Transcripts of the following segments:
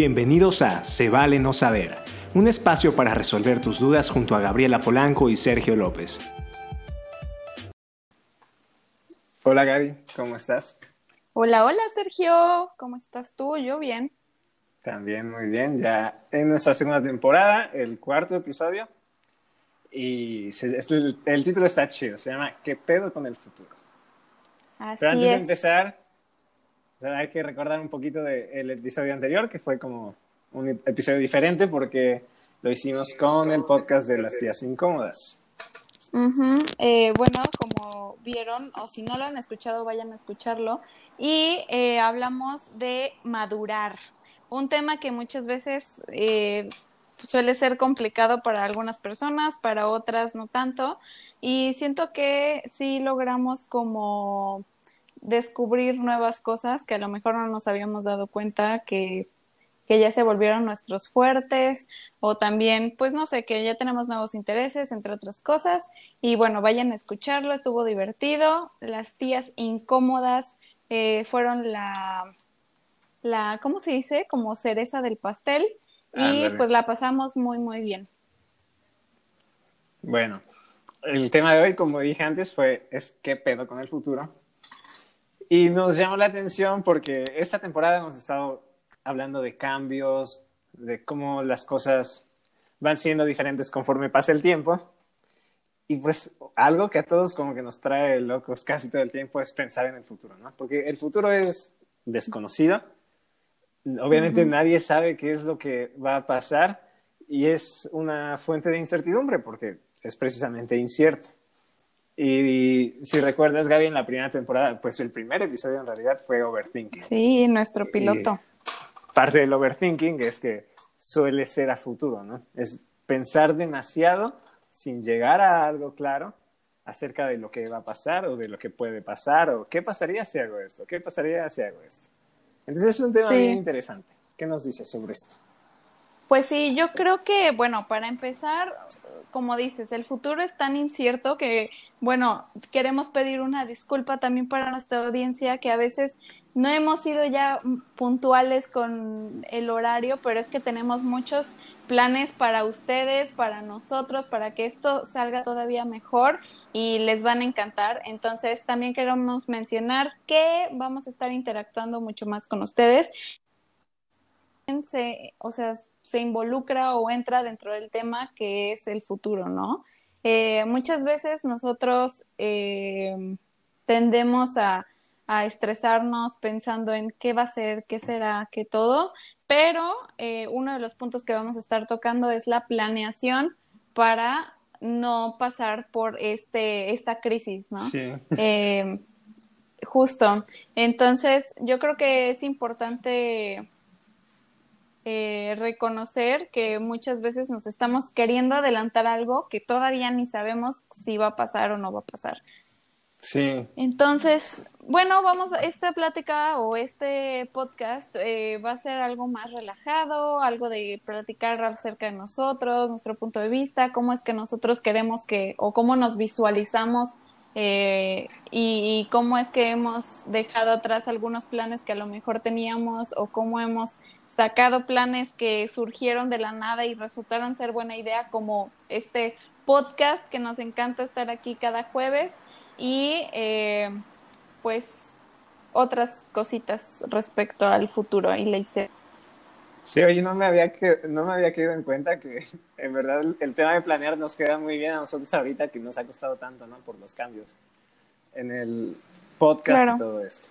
Bienvenidos a Se vale no saber, un espacio para resolver tus dudas junto a Gabriela Polanco y Sergio López. Hola Gaby, ¿cómo estás? Hola, hola Sergio, ¿cómo estás tú? Yo bien. También muy bien, ya en nuestra segunda temporada, el cuarto episodio. Y el, título está chido, se llama ¿Qué pedo con el futuro? Así Pero antes es. de empezar, hay que recordar un poquito del episodio anterior, que fue como un episodio diferente porque lo hicimos con el podcast de las tías incómodas. Eh, bueno, como vieron, o si no lo han escuchado, vayan a escucharlo. Y eh, hablamos de madurar, un tema que muchas veces eh, suele ser complicado para algunas personas, para otras no tanto. Y siento que sí logramos como descubrir nuevas cosas que a lo mejor no nos habíamos dado cuenta que, que ya se volvieron nuestros fuertes o también, pues no sé, que ya tenemos nuevos intereses, entre otras cosas. Y bueno, vayan a escucharlo, estuvo divertido. Las tías incómodas eh, fueron la, la, ¿cómo se dice? Como cereza del pastel. Y pues la pasamos muy, muy bien. Bueno, el tema de hoy, como dije antes, fue es qué pedo con el futuro. Y nos llamó la atención porque esta temporada hemos estado hablando de cambios, de cómo las cosas van siendo diferentes conforme pasa el tiempo. Y pues algo que a todos como que nos trae locos casi todo el tiempo es pensar en el futuro, ¿no? Porque el futuro es desconocido. Obviamente Ujú. nadie sabe qué es lo que va a pasar y es una fuente de incertidumbre porque es precisamente incierto. Y, si recuerdas, Gaby, en la primera temporada, pues el primer episodio en realidad fue Overthinking. Sí, nuestro piloto. Parte del overthinking es que suele ser a futuro, ¿no? Es pensar demasiado sin llegar a algo claro acerca de lo que va a pasar o de lo que puede pasar o qué pasaría si hago esto, qué pasaría si hago esto. Entonces es un tema Sí. bien interesante. ¿Qué nos dices sobre esto? Pues sí, yo creo que, bueno, para empezar, como dices, el futuro es tan incierto que, bueno, queremos pedir una disculpa también para nuestra audiencia que a veces no hemos sido ya puntuales con el horario, pero es que tenemos muchos planes para ustedes, para nosotros, para que esto salga todavía mejor y les van a encantar. Entonces, también queremos mencionar que vamos a estar interactuando mucho más con ustedes o sea, se involucra o entra dentro del tema que es el futuro, ¿no? Eh, muchas veces nosotros eh, tendemos a, a, estresarnos pensando en qué va a ser, qué será, qué todo, pero eh, uno de los puntos que vamos a estar tocando es la planeación para no pasar por este, esta crisis, ¿no? Sí. Justo. Entonces, yo creo que es importante eh, reconocer que muchas veces nos estamos queriendo adelantar algo que todavía ni sabemos si va a pasar o no va a pasar. Sí. Entonces, bueno, vamos, a esta plática o este podcast eh, va a ser algo más relajado, algo de platicar acerca de nosotros, nuestro punto de vista, cómo es que nosotros queremos que, o cómo nos visualizamos eh, y, y, cómo es que hemos dejado atrás algunos planes que a lo mejor teníamos o cómo hemos sacado planes que surgieron de la nada y resultaron ser buena idea, como este podcast que nos encanta estar aquí cada jueves y eh, pues otras cositas respecto al futuro y la hice. Sí, oye, no me había que, no me había quedado en cuenta que en verdad el, tema de planear nos queda muy bien a nosotros ahorita que nos ha costado tanto, ¿no? Por los cambios en el podcast claro. y todo esto.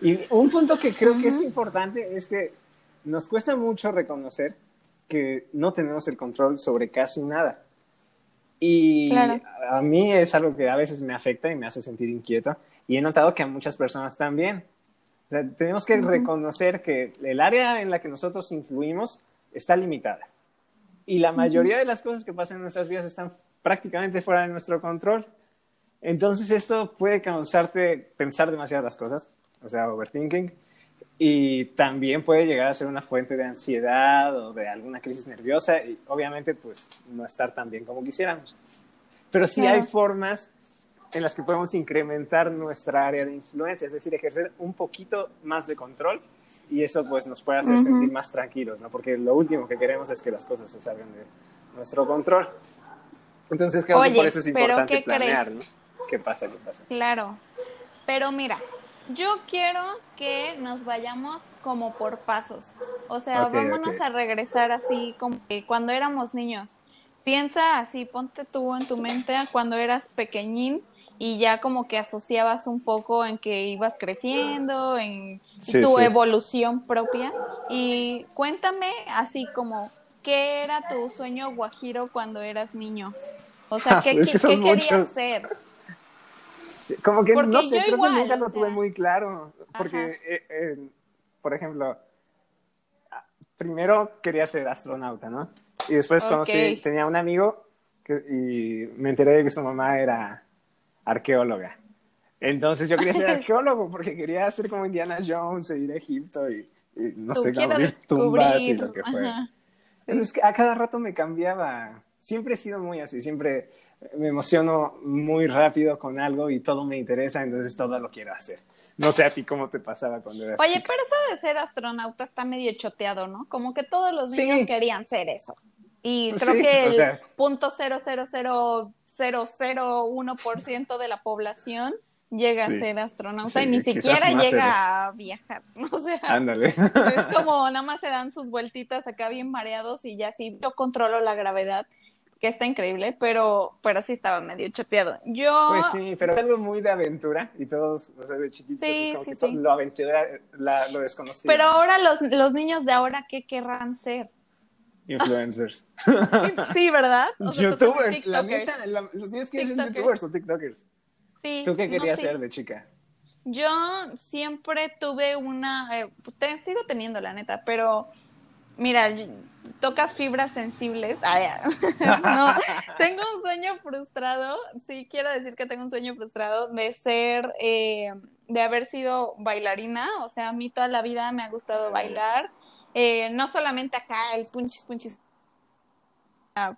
Y un punto que creo uh -huh. que es importante es que nos cuesta mucho reconocer que no tenemos el control sobre casi nada. Y claro. a mí es algo que a veces me afecta y me hace sentir inquieto. Y he notado que a muchas personas también. O sea, tenemos que uh -huh. reconocer que el área en la que nosotros influimos está limitada. Y la mayoría uh -huh. de las cosas que pasan en nuestras vidas están prácticamente fuera de nuestro control. Entonces esto puede causarte pensar demasiado las cosas, o sea, overthinking. Y también puede llegar a ser una fuente de ansiedad o de alguna crisis nerviosa y obviamente pues no estar tan bien como quisiéramos. Pero sí hay formas en las que podemos incrementar nuestra área de influencia, es decir, ejercer un poquito más de control y eso pues nos puede hacer sentir más tranquilos, ¿no? Porque lo último que queremos es que las cosas se salgan de nuestro control. Entonces creo que por eso es importante planear, ¿no? ¿Qué pasa? ¿Qué pasa? Claro. Pero mira, yo quiero que nos vayamos como por pasos. O sea, vámonos a regresar así como que cuando éramos niños. Piensa así, ponte tú en tu mente cuando eras pequeñín y ya como que asociabas un poco en que ibas creciendo, en tu evolución propia. Y cuéntame así como, ¿qué era tu sueño guajiro cuando eras niño? O sea, ¿qué, querías ser? Como que no sé, creo que nunca lo tuve muy claro. Porque, eh, eh, por ejemplo, primero quería ser astronauta, ¿no? Y después conocí, tenía un amigo que, y me enteré de que su mamá era arqueóloga. Entonces yo quería ser arqueólogo porque quería ser como Indiana Jones e ir a Egipto y, no sé, abrir tumbas y lo que fuera. Entonces a cada rato me cambiaba. Siempre he sido muy así, siempre me emociono muy rápido con algo y todo me interesa, entonces todo lo quiero hacer. No sé a ti cómo te pasaba cuando eras Oye, pero eso de ser astronauta está medio choteado, ¿no? Como que todos los niños querían ser eso. Y creo que el punto cero cero cero cero cero uno por ciento de la población llega a ser astronauta y ni siquiera llega a viajar. O sea, Ándale. es como nada más se dan sus vueltitas acá bien mareados y ya sí, yo controlo la gravedad que está increíble, pero, pero sí estaba medio choteado. Yo... Pues sí, pero es algo muy de aventura y todos, o sea, de chiquitos es como que lo aventura, lo desconocido. Pero ahora los, los niños de ahora, ¿qué querrán ser? Influencers. sí, ¿verdad? youtubers, la neta, los niños quieren ser youtubers o tiktokers. Sí. ¿Tú qué querías ser de chica? Yo siempre tuve una, eh, te, sigo teniendo la neta, pero mira, tocas fibras sensibles. no, tengo un sueño frustrado, sí quiero decir que tengo un sueño frustrado de ser, eh, de haber sido bailarina, o sea, a mí toda la vida me ha gustado bailar, eh, no solamente acá el punchis punchis. Ah,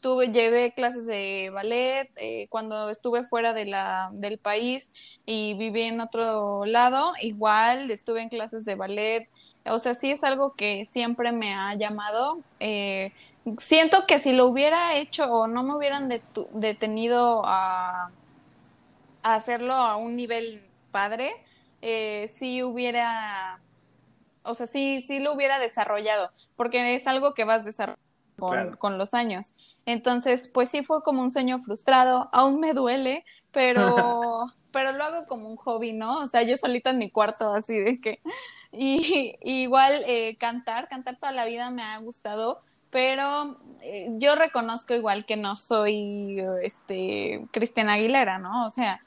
tuve, llevé clases de ballet eh, cuando estuve fuera de la, del país y viví en otro lado, igual estuve en clases de ballet o sea, sí es algo que siempre me ha llamado. Eh, siento que si lo hubiera hecho o no me hubieran detenido a, hacerlo a un nivel padre, eh, sí hubiera, o sea, sí, sí lo hubiera desarrollado, porque es algo que vas desarrollando con, con los años. Entonces, pues sí fue como un sueño frustrado, aún me duele, pero, pero lo hago como un hobby, ¿no? O sea, yo solita en mi cuarto, así de que y, igual eh, cantar, cantar toda la vida me ha gustado, pero eh, yo reconozco igual que no soy este Cristiana Aguilera, ¿no? O sea,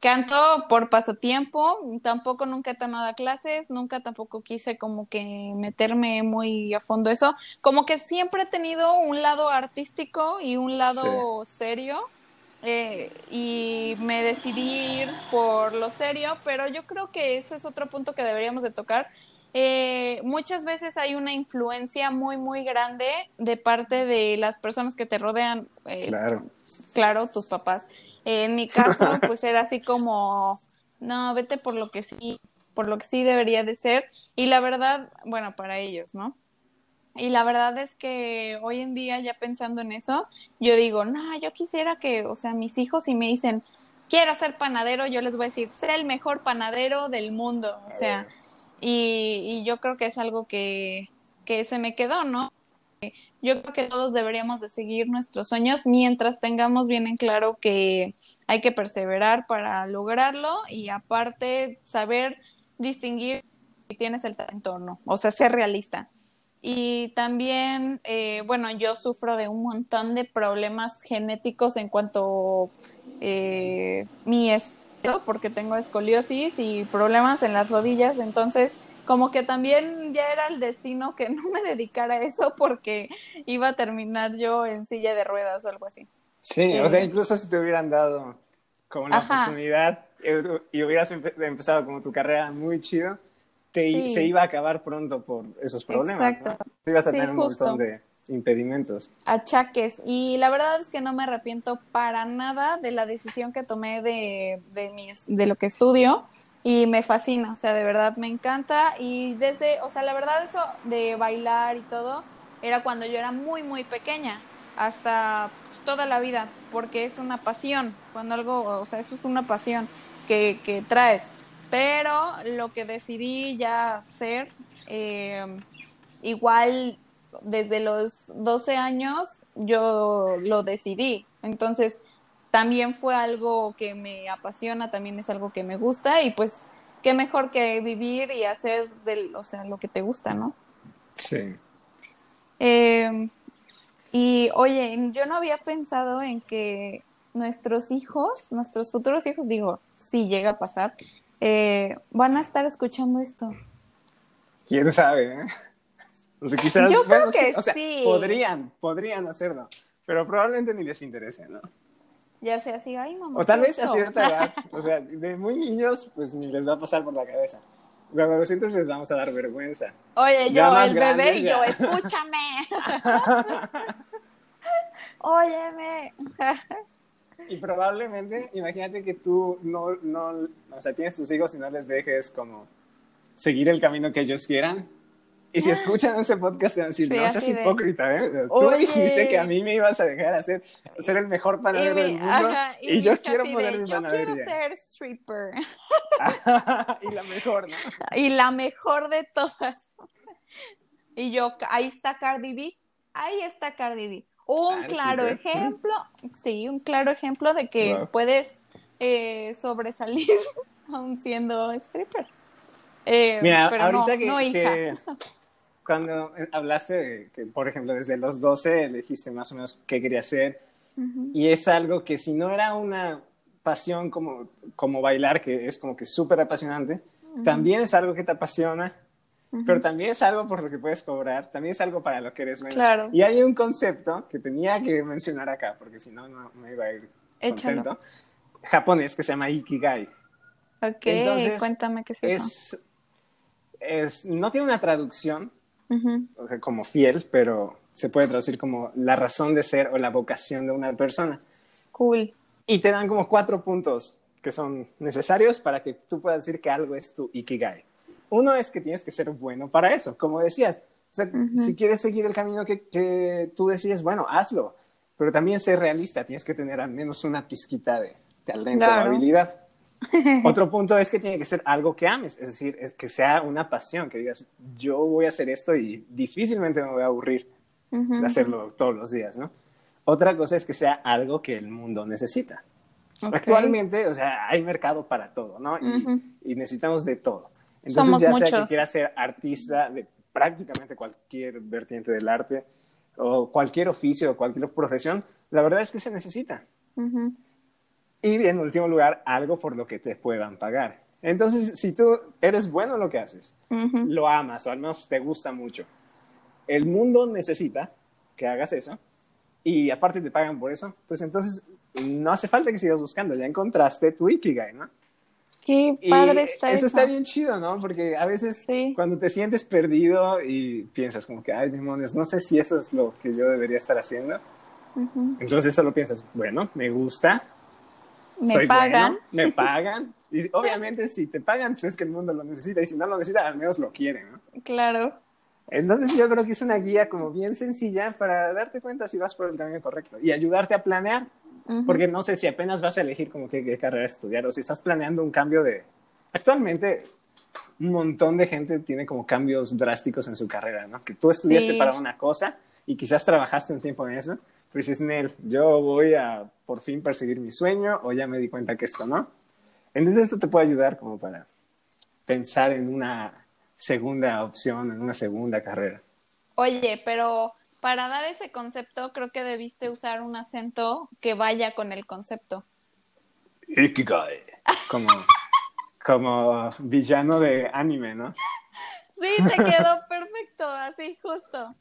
canto por pasatiempo, tampoco nunca he tomado clases, nunca tampoco quise como que meterme muy a fondo eso, como que siempre he tenido un lado artístico y un lado serio eh, y me decidí ir por lo serio, pero yo creo que ese es otro punto que deberíamos de tocar. Eh, muchas veces hay una influencia muy, muy grande de parte de las personas que te rodean. Eh, claro. Claro, tus papás. en mi caso, pues era así como, no, vete por lo que sí, por lo que sí debería de ser. Y la verdad, bueno, para ellos, ¿no? Y la verdad es que hoy en día, ya pensando en eso, yo digo, no, yo quisiera que, o sea, mis hijos si me dicen, quiero ser panadero, yo les voy a decir, sé el mejor panadero del mundo. O sea, y, y yo creo que es algo que, que se me quedó, ¿no? Yo creo que todos deberíamos de seguir nuestros sueños mientras tengamos bien en claro que hay que perseverar para lograrlo y aparte saber distinguir si tienes el talento o no, o sea, ser realista. Y también, eh, bueno, yo sufro de un montón de problemas genéticos en cuanto eh, mi estado, porque tengo escoliosis y problemas en las rodillas, entonces como que también ya era el destino que no me dedicara a eso porque iba a terminar yo en silla de ruedas o algo así. Sí, o sea, eh, incluso si te hubieran dado como la oportunidad y hubieras empezado como tu carrera muy chido, se iba a acabar pronto por esos problemas. Exacto. ¿no? Ibas a tener un montón de impedimentos. Achaques. Y la verdad es que no me arrepiento para nada de la decisión que tomé de, de lo que estudio. y me fascina, o sea, de verdad me encanta y desde, o sea, la verdad eso de bailar y todo era cuando yo era muy, muy pequeña, hasta toda la vida, porque es una pasión, cuando algo, o sea, eso es una pasión que, que traes, pero lo que decidí ya ser, eh, igual desde los 12 años yo lo decidí, entonces también fue algo que me apasiona, también es algo que me gusta y pues qué mejor que vivir y hacer del, o sea, lo que te gusta, ¿no? Sí. Eh, y oye, yo no había pensado en que nuestros hijos, nuestros futuros hijos, digo, si llega a pasar, eh, van a estar escuchando esto. ¿Quién sabe? Eh? O sea, quizás, yo creo que sí, o sea, Podrían, podrían hacerlo, pero probablemente ni les interese, ¿no? ya sea así, ay mamá. O tal vez a cierta edad, o sea, de muy niños, pues ni les va a pasar por la cabeza. Los adolescentes les vamos a dar vergüenza. Oye, yo, el bebé y yo, escúchame. Óyeme. Y probablemente, imagínate que tú no, no, o sea, tienes tus hijos y no les dejes como seguir el camino que ellos quieran y si escuchan ese podcast, van a decir, no seas hipócrita, ¿eh? Tú dijiste que a mí me ibas a dejar hacer, ser el mejor panadero del mundo. y, yo quiero poner mi panadería. Yo quiero ser stripper. y la mejor, ¿no? Y la mejor de todas. Y yo, ahí está Cardi B. Ahí está Cardi B. Un ah, claro ejemplo, sí, un claro ejemplo de que puedes eh, sobresalir aún siendo stripper. Eh, Mira, ahorita que, no hija. cuando hablaste de que, por ejemplo, desde los 12 elegiste más o menos qué quería hacer, y es algo que si no era una pasión como, como bailar, que es como que súper apasionante, también es algo que te apasiona, pero también es algo por lo que puedes cobrar, también es algo para lo que eres bueno. Claro. Y hay un concepto que tenía que mencionar acá, porque si no, no me iba a ir contento, japonés, que se llama Ikigai. Ok, cuéntame qué es eso. Es, no tiene una traducción, o sea, como fiel, pero se puede traducir como la razón de ser o la vocación de una persona. Cool. Y te dan como cuatro puntos que son necesarios para que tú puedas decir que algo es tu ikigai. Uno es que tienes que ser bueno para eso, como decías. O sea, si quieres seguir el camino que, que, tú decides, bueno, hazlo. Pero también ser realista, tienes que tener al menos una pizquita de talento o habilidad. Otro punto es que tiene que ser algo que ames, es decir, es que sea una pasión, que digas, yo voy a hacer esto y difícilmente me voy a aburrir de hacerlo todos los días, ¿no? Otra cosa es que sea algo que el mundo necesita. Actualmente, o sea, hay mercado para todo, ¿no? y, necesitamos de todo. Entonces, ya sea que quieras ser artista de prácticamente cualquier vertiente del arte o cualquier oficio o cualquier profesión, la verdad es que se necesita. Y en último lugar, algo por lo que te puedan pagar. Entonces, si tú eres bueno en lo que haces, lo amas o al menos te gusta mucho, el mundo necesita que hagas eso y aparte te pagan por eso, pues entonces no hace falta que sigas buscando, ya encontraste tu Ikigai, ¿no? Qué padre está eso. Eso está bien chido, ¿no? Porque a veces cuando te sientes perdido y piensas como que, ay, demonios, no sé si eso es lo que yo debería estar haciendo. Entonces solo piensas, bueno, me gusta, me pagan. me pagan. Y obviamente si te pagan, pues es que el mundo lo necesita. Y si no lo necesita, al menos lo quiere, ¿no? Claro. Entonces yo creo que es una guía como bien sencilla para darte cuenta si vas por el camino correcto y ayudarte a planear. Porque no sé si apenas vas a elegir como qué, carrera estudiar o si estás planeando un cambio de... Actualmente un montón de gente tiene como cambios drásticos en su carrera, ¿no? Que tú estudiaste para una cosa y quizás trabajaste un tiempo en eso pues dices, Nel, yo voy a por fin perseguir mi sueño o ya me di cuenta que esto no. Entonces esto te puede ayudar como para pensar en una segunda opción, en una segunda carrera. Oye, pero para dar ese concepto creo que debiste usar un acento que vaya con el concepto. Ikigai. Como, como villano de anime, ¿no? Sí, te quedó perfecto, así justo.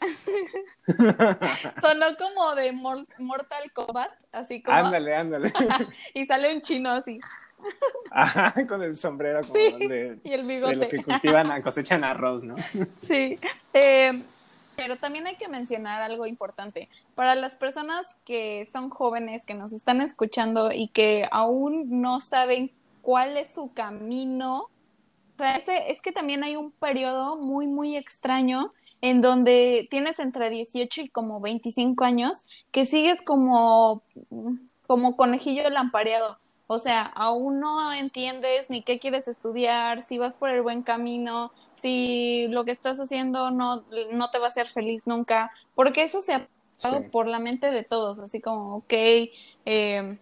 Sonó como de Mortal Kombat, así como. Ándale, ándale. y sale un chino así. con el sombrero como de, y el bigote. de los que cultivan, cosechan arroz, ¿no? sí. Eh, pero también hay que mencionar algo importante. Para las personas que son jóvenes, que nos están escuchando y que aún no saben cuál es su camino. O sea, ese, es que también hay un periodo muy, muy extraño en donde tienes entre 18 y como 25 años que sigues como, como conejillo lampareado. O sea, aún no entiendes ni qué quieres estudiar, si vas por el buen camino, si lo que estás haciendo no, no te va a hacer feliz nunca, porque eso se ha pasado por la mente de todos, así como, ok, eh,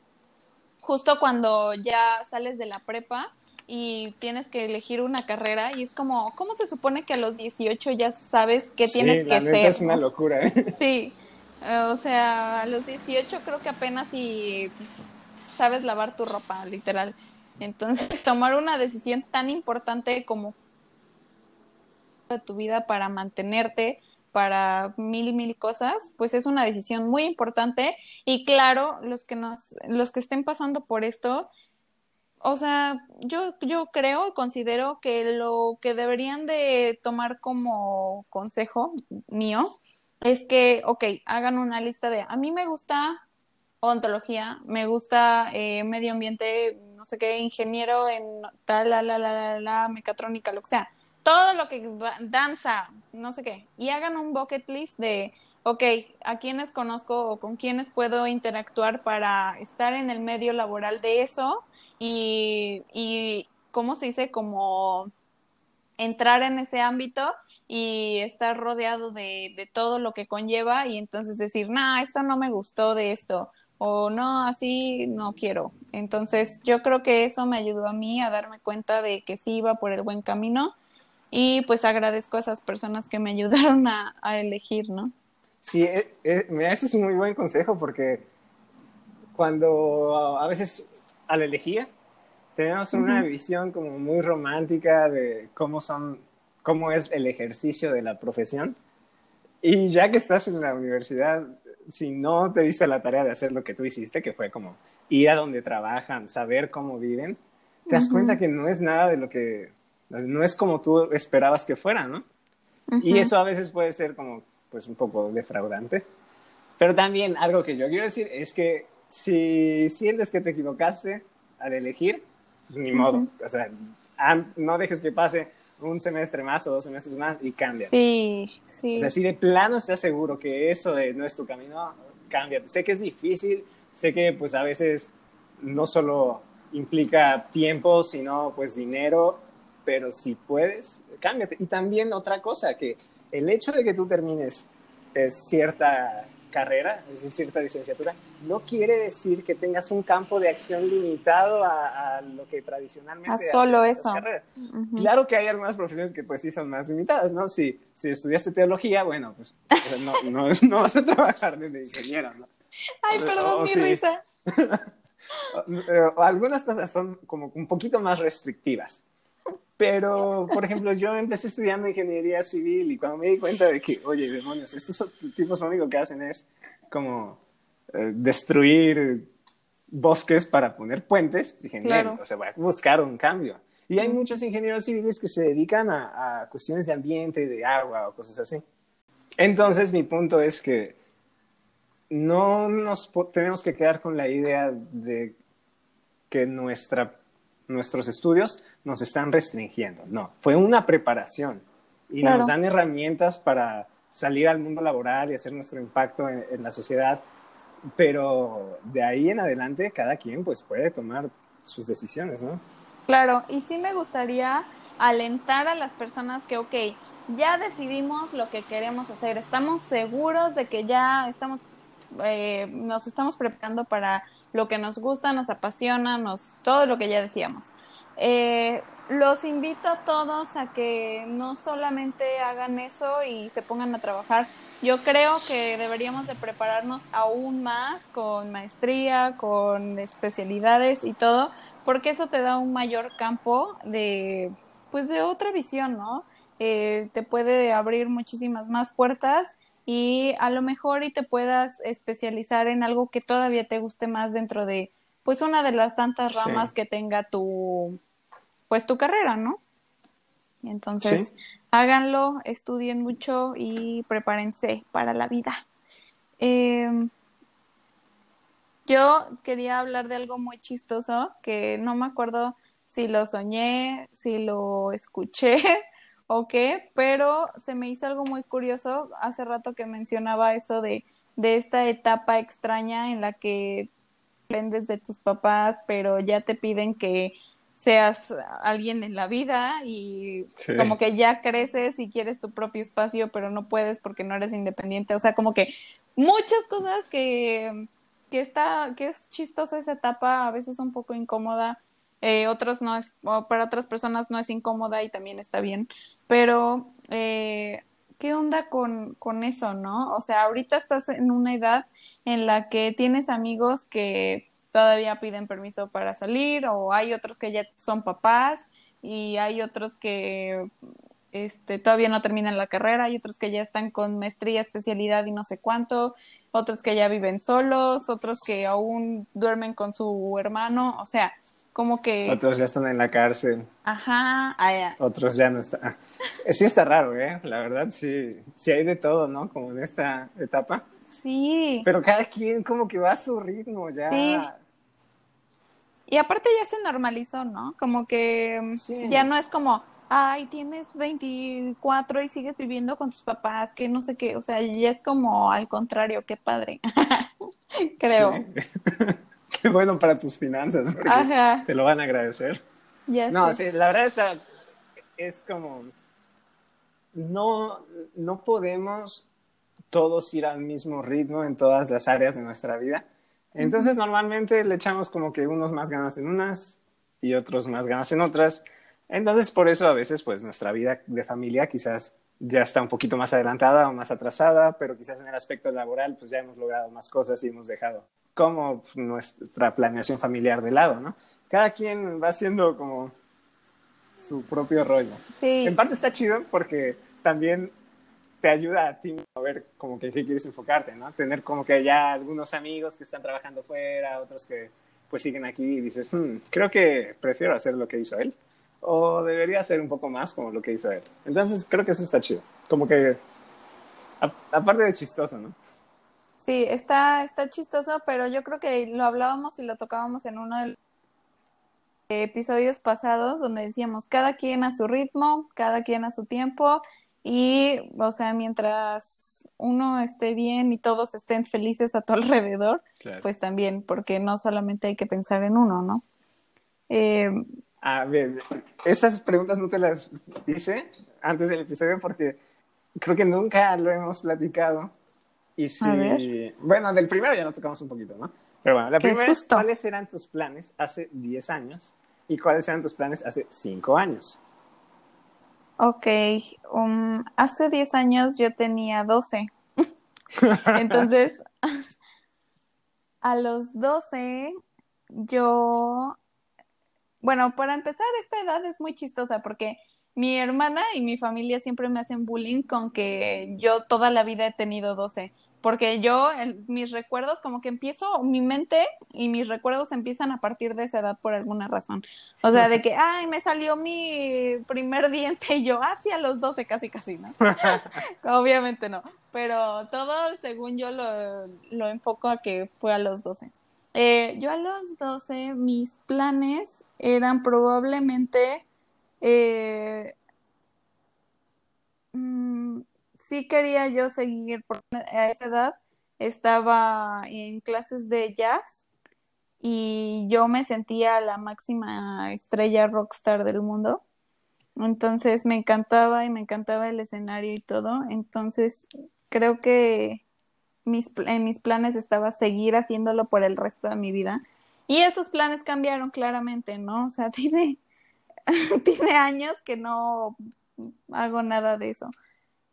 justo cuando ya sales de la prepa y tienes que elegir una carrera y es como, ¿cómo se supone que a los 18 ya sabes qué tienes que ser? Es una locura. ¿eh? Sí, o sea, a los 18 creo que apenas si sabes lavar tu ropa, literal. Entonces, tomar una decisión tan importante como de tu vida para mantenerte, para mil y mil cosas, pues es una decisión muy importante y claro, los que nos los que estén pasando por esto, o sea, yo yo creo, considero que lo que deberían de tomar como consejo mío es que, ok, hagan una lista de, a mí me gusta ontología, me gusta eh, medio ambiente, no sé qué, ingeniero en tal, la, la, la, la, mecatrónica, lo que sea. Todo lo que danza, no sé qué. Y hagan un bucket list de, ok, a quiénes conozco o con quiénes puedo interactuar para estar en el medio laboral de eso y, y ¿cómo se dice? Como entrar en ese ámbito y estar rodeado de, de, todo lo que conlleva y entonces decir, nah, esto no me gustó de esto o no, así no quiero. Entonces yo creo que eso me ayudó a mí a darme cuenta de que sí iba por el buen camino y pues agradezco a esas personas que me ayudaron a, elegir, ¿no? Sí, eh, eh, ese es un muy buen consejo porque cuando a veces al elegir tenemos una visión como muy romántica de cómo son, cómo es el ejercicio de la profesión. Y ya que estás en la universidad, si no te diste la tarea de hacer lo que tú hiciste, que fue como ir a donde trabajan, saber cómo viven, te das cuenta que no es nada de lo que, no es como tú esperabas que fuera, ¿no? Y eso a veces puede ser como, pues, un poco defraudante. Pero también algo que yo quiero decir es que si sientes que te equivocaste al elegir, pues ni modo. O sea, no dejes que pase un semestre más o dos semestres más y cambia. Sí, sí. O sea, si de plano estás seguro que eso no es tu camino, cambia. Sé que es difícil, sé que pues a veces no solo implica tiempo, sino pues dinero, pero si puedes, cámbiate. Y también otra cosa, que el hecho de que tú termines eh, cierta carrera, es decir, cierta licenciatura, no quiere decir que tengas un campo de acción limitado a, lo que tradicionalmente... A solo eso. Claro que hay algunas profesiones que pues sí son más limitadas, ¿no? Si, si estudiaste teología, bueno, pues no, no, no, vas a trabajar desde ingeniero, ¿no? Ay, perdón, mi risa. algunas cosas son como un poquito más restrictivas. Pero, por ejemplo, yo empecé estudiando ingeniería civil y cuando me di cuenta de que, oye, demonios, estos tipos lo único que hacen es como eh, destruir bosques para poner puentes, dije, claro. o sea, voy a buscar un cambio. Y hay muchos ingenieros civiles que se dedican a, a cuestiones de ambiente, de agua o cosas así. Entonces, mi punto es que no nos tenemos que quedar con la idea de que nuestra nuestros estudios nos están restringiendo. No, fue una preparación y nos dan herramientas para salir al mundo laboral y hacer nuestro impacto en, la sociedad, pero de ahí en adelante cada quien pues puede tomar sus decisiones, ¿no? Claro, y sí me gustaría alentar a las personas que, ok, ya decidimos lo que queremos hacer, estamos seguros de que ya estamos, eh, nos estamos preparando para lo que nos gusta, nos apasiona, nos, todo lo que ya decíamos. Eh, los invito a todos a que no solamente hagan eso y se pongan a trabajar. Yo creo que deberíamos de prepararnos aún más con maestría, con especialidades y todo, porque eso te da un mayor campo de, pues, de otra visión, ¿no? Eh, te puede abrir muchísimas más puertas y a lo mejor y te puedas especializar en algo que todavía te guste más dentro de pues una de las tantas ramas que tenga tu pues tu carrera, ¿no? Entonces, háganlo, estudien mucho y prepárense para la vida. Em, yo quería hablar de algo muy chistoso que no me acuerdo si lo soñé, si lo escuché o qué, pero se me hizo algo muy curioso hace rato que mencionaba eso de, de esta etapa extraña en la que dependes de tus papás, pero ya te piden que seas alguien en la vida y como que ya creces y quieres tu propio espacio, pero no puedes porque no eres independiente. O sea, como que muchas cosas que, que está, que es chistosa esa etapa, a veces un poco incómoda, eh, otros no es, para otras personas no es incómoda y también está bien, pero eh, ¿qué onda con, con eso, no? O sea, ahorita estás en una edad en la que tienes amigos que todavía piden permiso para salir o hay otros que ya son papás y hay otros que este, todavía no terminan la carrera, hay otros que ya están con maestría, especialidad y no sé cuánto, otros que ya viven solos, otros que aún duermen con su hermano, o sea, como que... Otros ya están en la cárcel. Ajá. Ah, otros ya no están. Ah, sí está raro, ¿eh? La verdad, sí, sí hay de todo, ¿no? Como en esta etapa. Sí. Pero cada quien como que va a su ritmo, ya. Sí. Y aparte ya se normalizó, ¿no? Como que mm, ya no es como, ay, tienes 24 y sigues viviendo con tus papás, que no sé qué, o sea, ya es como al contrario, qué padre, creo. qué bueno para tus finanzas, porque te lo van a agradecer. Ya no, sí, la verdad está, es como, no, no podemos todos ir al mismo ritmo en todas las áreas de nuestra vida entonces, normalmente le echamos como que unos más ganas en unas y otros más ganas en otras. Entonces, por eso a veces, pues nuestra vida de familia quizás ya está un poquito más adelantada o más atrasada, pero quizás en el aspecto laboral, pues ya hemos logrado más cosas y hemos dejado como nuestra planeación familiar de lado, ¿no? Cada quien va haciendo como su propio rollo. Sí. En parte está chido porque también te ayuda a ti a ver como que qué quieres enfocarte, ¿no? Tener como que ya algunos amigos que están trabajando fuera, otros que pues siguen aquí y dices, hmm, creo que prefiero hacer lo que hizo él o debería hacer un poco más como lo que hizo él. Entonces creo que eso está chido, como que aparte de chistoso, ¿no? Sí, está, está chistoso, pero yo creo que lo hablábamos y lo tocábamos en uno de los episodios pasados donde decíamos cada quien a su ritmo, cada quien a su tiempo y, o sea, mientras uno esté bien y todos estén felices a tu alrededor, pues también, porque no solamente hay que pensar en uno, ¿no? Eh, a ver, esas preguntas no te las hice antes del episodio porque creo que nunca lo hemos platicado. Y si, bueno, del primero ya lo tocamos un poquito, ¿no? Pero bueno, la primera es cuáles eran tus planes hace 10 años y cuáles eran tus planes hace 5 años. Ok, um, hace 10 años yo tenía 12. Entonces, a los 12, yo, bueno, para empezar, esta edad es muy chistosa porque mi hermana y mi familia siempre me hacen bullying con que yo toda la vida he tenido 12 porque yo, mis recuerdos, como que empiezo, mi mente y mis recuerdos empiezan a partir de esa edad por alguna razón. O sea, de que, ay, me salió mi primer diente y yo, hacia los 12 casi, casi, ¿no? Obviamente no, pero todo, según yo, lo, lo, enfoco a que fue a los 12. Eh, yo a los 12, mis planes eran probablemente... Eh, mm, sí quería yo seguir, porque a esa edad estaba en clases de jazz y yo me sentía la máxima estrella rockstar del mundo. Entonces me encantaba y me encantaba el escenario y todo. Entonces creo que mis, en mis planes estaba seguir haciéndolo por el resto de mi vida. Y esos planes cambiaron claramente, ¿no? O sea, tiene, tiene años que no hago nada de eso.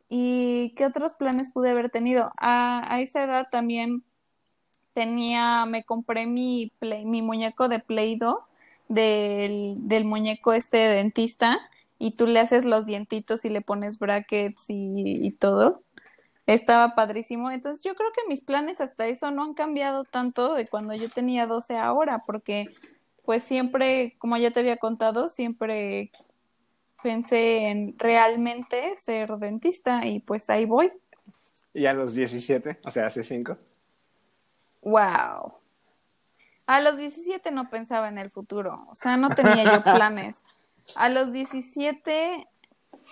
¿Y qué otros planes pude haber tenido? A, esa edad también tenía, me compré mi, mi muñeco de Play-Doh del, del muñeco este de dentista y tú le haces los dientitos y le pones brackets y, y, todo. Estaba padrísimo. Entonces yo creo que mis planes hasta eso no han cambiado tanto de cuando yo tenía 12 ahora, porque pues siempre, como ya te había contado, siempre pensé en realmente ser dentista y pues ahí voy. ¿Y a los 17? O sea, hace 5. Wow. A los 17 no pensaba en el futuro, o sea, no tenía yo planes. A los 17,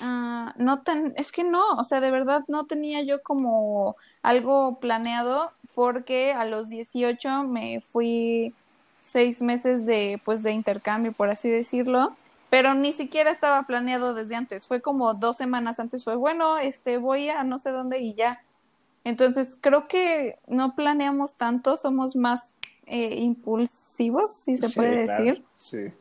ah, no ten, es que no, o sea, de verdad no tenía yo como algo planeado porque a los 18 me fui seis meses de, pues, de intercambio, por así decirlo, pero ni siquiera estaba planeado desde antes, fue como dos semanas antes, fue bueno, este, voy a no sé dónde y ya. Entonces, creo que no planeamos tanto, somos más eh, impulsivos, si se puede decir. Sí.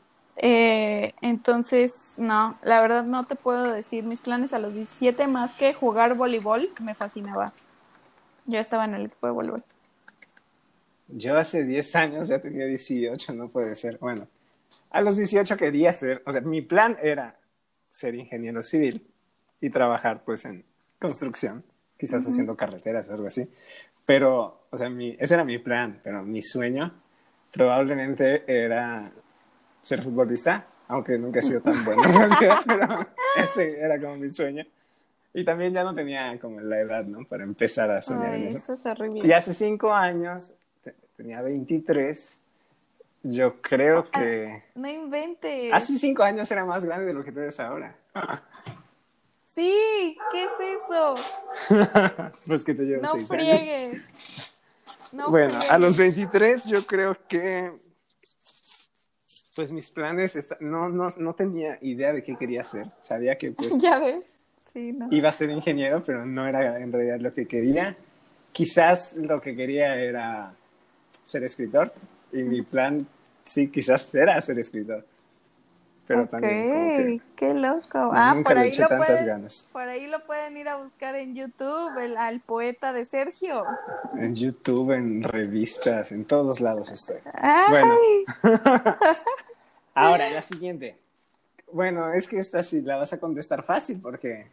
Eh, entonces, no, la verdad no te puedo decir mis planes a los 17 más que jugar voleibol, que me fascinaba. Yo estaba en el equipo de voleibol. Yo hace 10 años ya tenía 18, no puede ser. Bueno, a los 18 quería ser, o sea, mi plan era ser ingeniero civil y trabajar pues en construcción, quizás haciendo carreteras o algo así. Pero, o sea, mi, ese era mi plan, pero mi sueño probablemente era ser futbolista, aunque nunca he sido tan bueno pero ese era como mi sueño. Y también ya no tenía como la edad, ¿no? Para empezar a soñar en eso. Y hace cinco años, tenía 23, yo creo ah, que... no inventes. Hace cinco años era más grande de lo que tú eres ahora. Sí, ¿qué es eso? pues que te llevo no friegues. No bueno, a los 23 yo creo que pues mis planes no, no, no tenía idea de qué quería hacer. Sabía que pues ya ves. Sí, no. iba a ser ingeniero, pero no era en realidad lo que quería. Quizás lo que quería era ser escritor y mi plan sí quizás era ser escritor. Pero también qué loco. Ah, por ahí, lo pueden, por ahí lo pueden ir a buscar en YouTube, el, al poeta de Sergio. En YouTube, en revistas, en todos lados estoy. Bueno. Ahora, la siguiente. Bueno, es que esta sí la vas a contestar fácil porque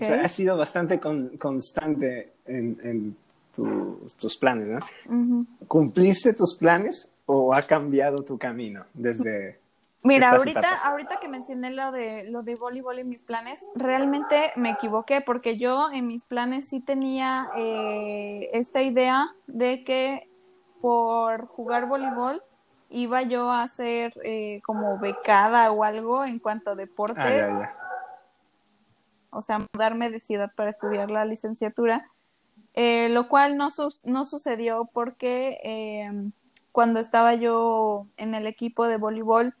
ha sido bastante constante en, tus planes, ¿no? ¿Cumpliste tus planes o ha cambiado tu camino desde Mira, ahorita, ahorita que mencioné lo de lo de voleibol y mis planes, realmente me equivoqué porque yo en mis planes sí tenía eh, esta idea de que por jugar voleibol iba yo a ser eh, como becada o algo en cuanto a deporte. Ah, o sea, mudarme de ciudad para estudiar la licenciatura, eh, lo cual no, no sucedió porque em, cuando estaba yo en el equipo de voleibol,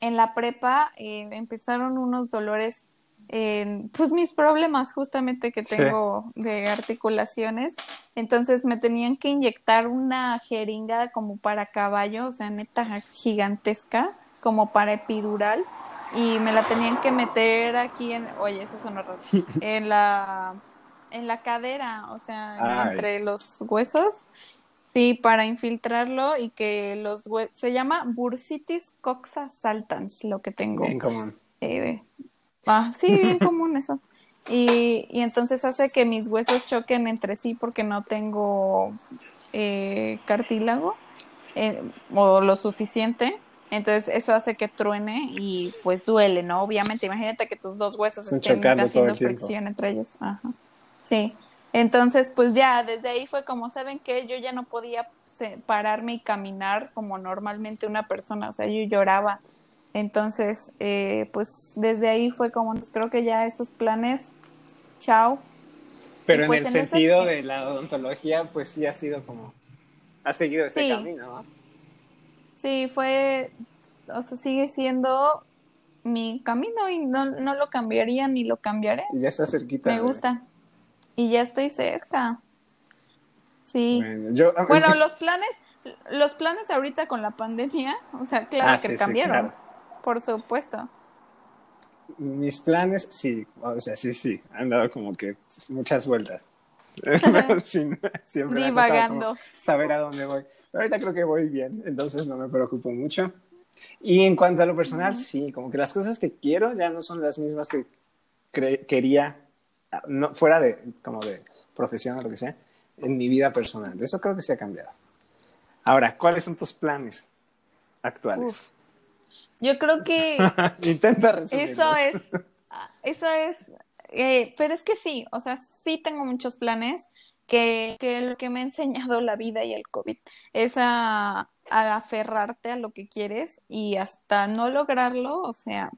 en la prepa eh, empezaron unos dolores, pues mis problemas justamente que tengo de articulaciones, entonces me tenían que inyectar una jeringa como para caballo, o sea, neta gigantesca, como para epidural, y me la tenían que meter aquí en, oye, eso son raro, en la, en la cadera, o sea, entre los huesos Sí, para infiltrarlo y que los se llama bursitis coxa saltans, lo que tengo. Bien común. Eh, ah, sí, bien común eso. Y, y, entonces hace que mis huesos choquen entre sí porque no tengo eh, cartílago eh, o lo suficiente. Entonces eso hace que truene y pues duele, ¿no? Obviamente, imagínate que tus dos huesos estén haciendo fricción entre ellos. Ajá. Sí. Entonces, pues ya, desde ahí fue como, ¿saben qué? Yo ya no podía pararme y caminar como normalmente una persona, o sea, yo lloraba. Entonces, eh, pues desde ahí fue como, pues, creo que ya esos planes, chao. Pero en pues, el sentido de la odontología, pues sí ha sido como, ha seguido ese camino, ¿no? Sí, fue, o sea, sigue siendo mi camino y no, no lo cambiaría ni lo cambiaré. Y ya está cerquita. Me gusta. Y ya estoy cerca. Sí. Bueno, bueno los planes, los planes ahorita con la pandemia, o sea, claro ah, que cambiaron, por supuesto. Mis planes, sí, o sea, sí, sí, han dado como que muchas vueltas. siempre Divagando. saber a dónde voy. Pero ahorita creo que voy bien, entonces no me preocupo mucho. Y en cuanto a lo personal, sí, como que las cosas que quiero ya no son las mismas que quería no, fuera de, como de profesión o lo que sea, en mi vida personal. Eso creo que se ha cambiado. Ahora, ¿cuáles son tus planes actuales? yo creo que... Intenta resumirlos. Eso es, eso es, eh, pero es que sí, o sea, sí tengo muchos planes. que, que lo que me ha enseñado la vida y el COVID es a, aferrarte a lo que quieres y hasta no lograrlo, o sea,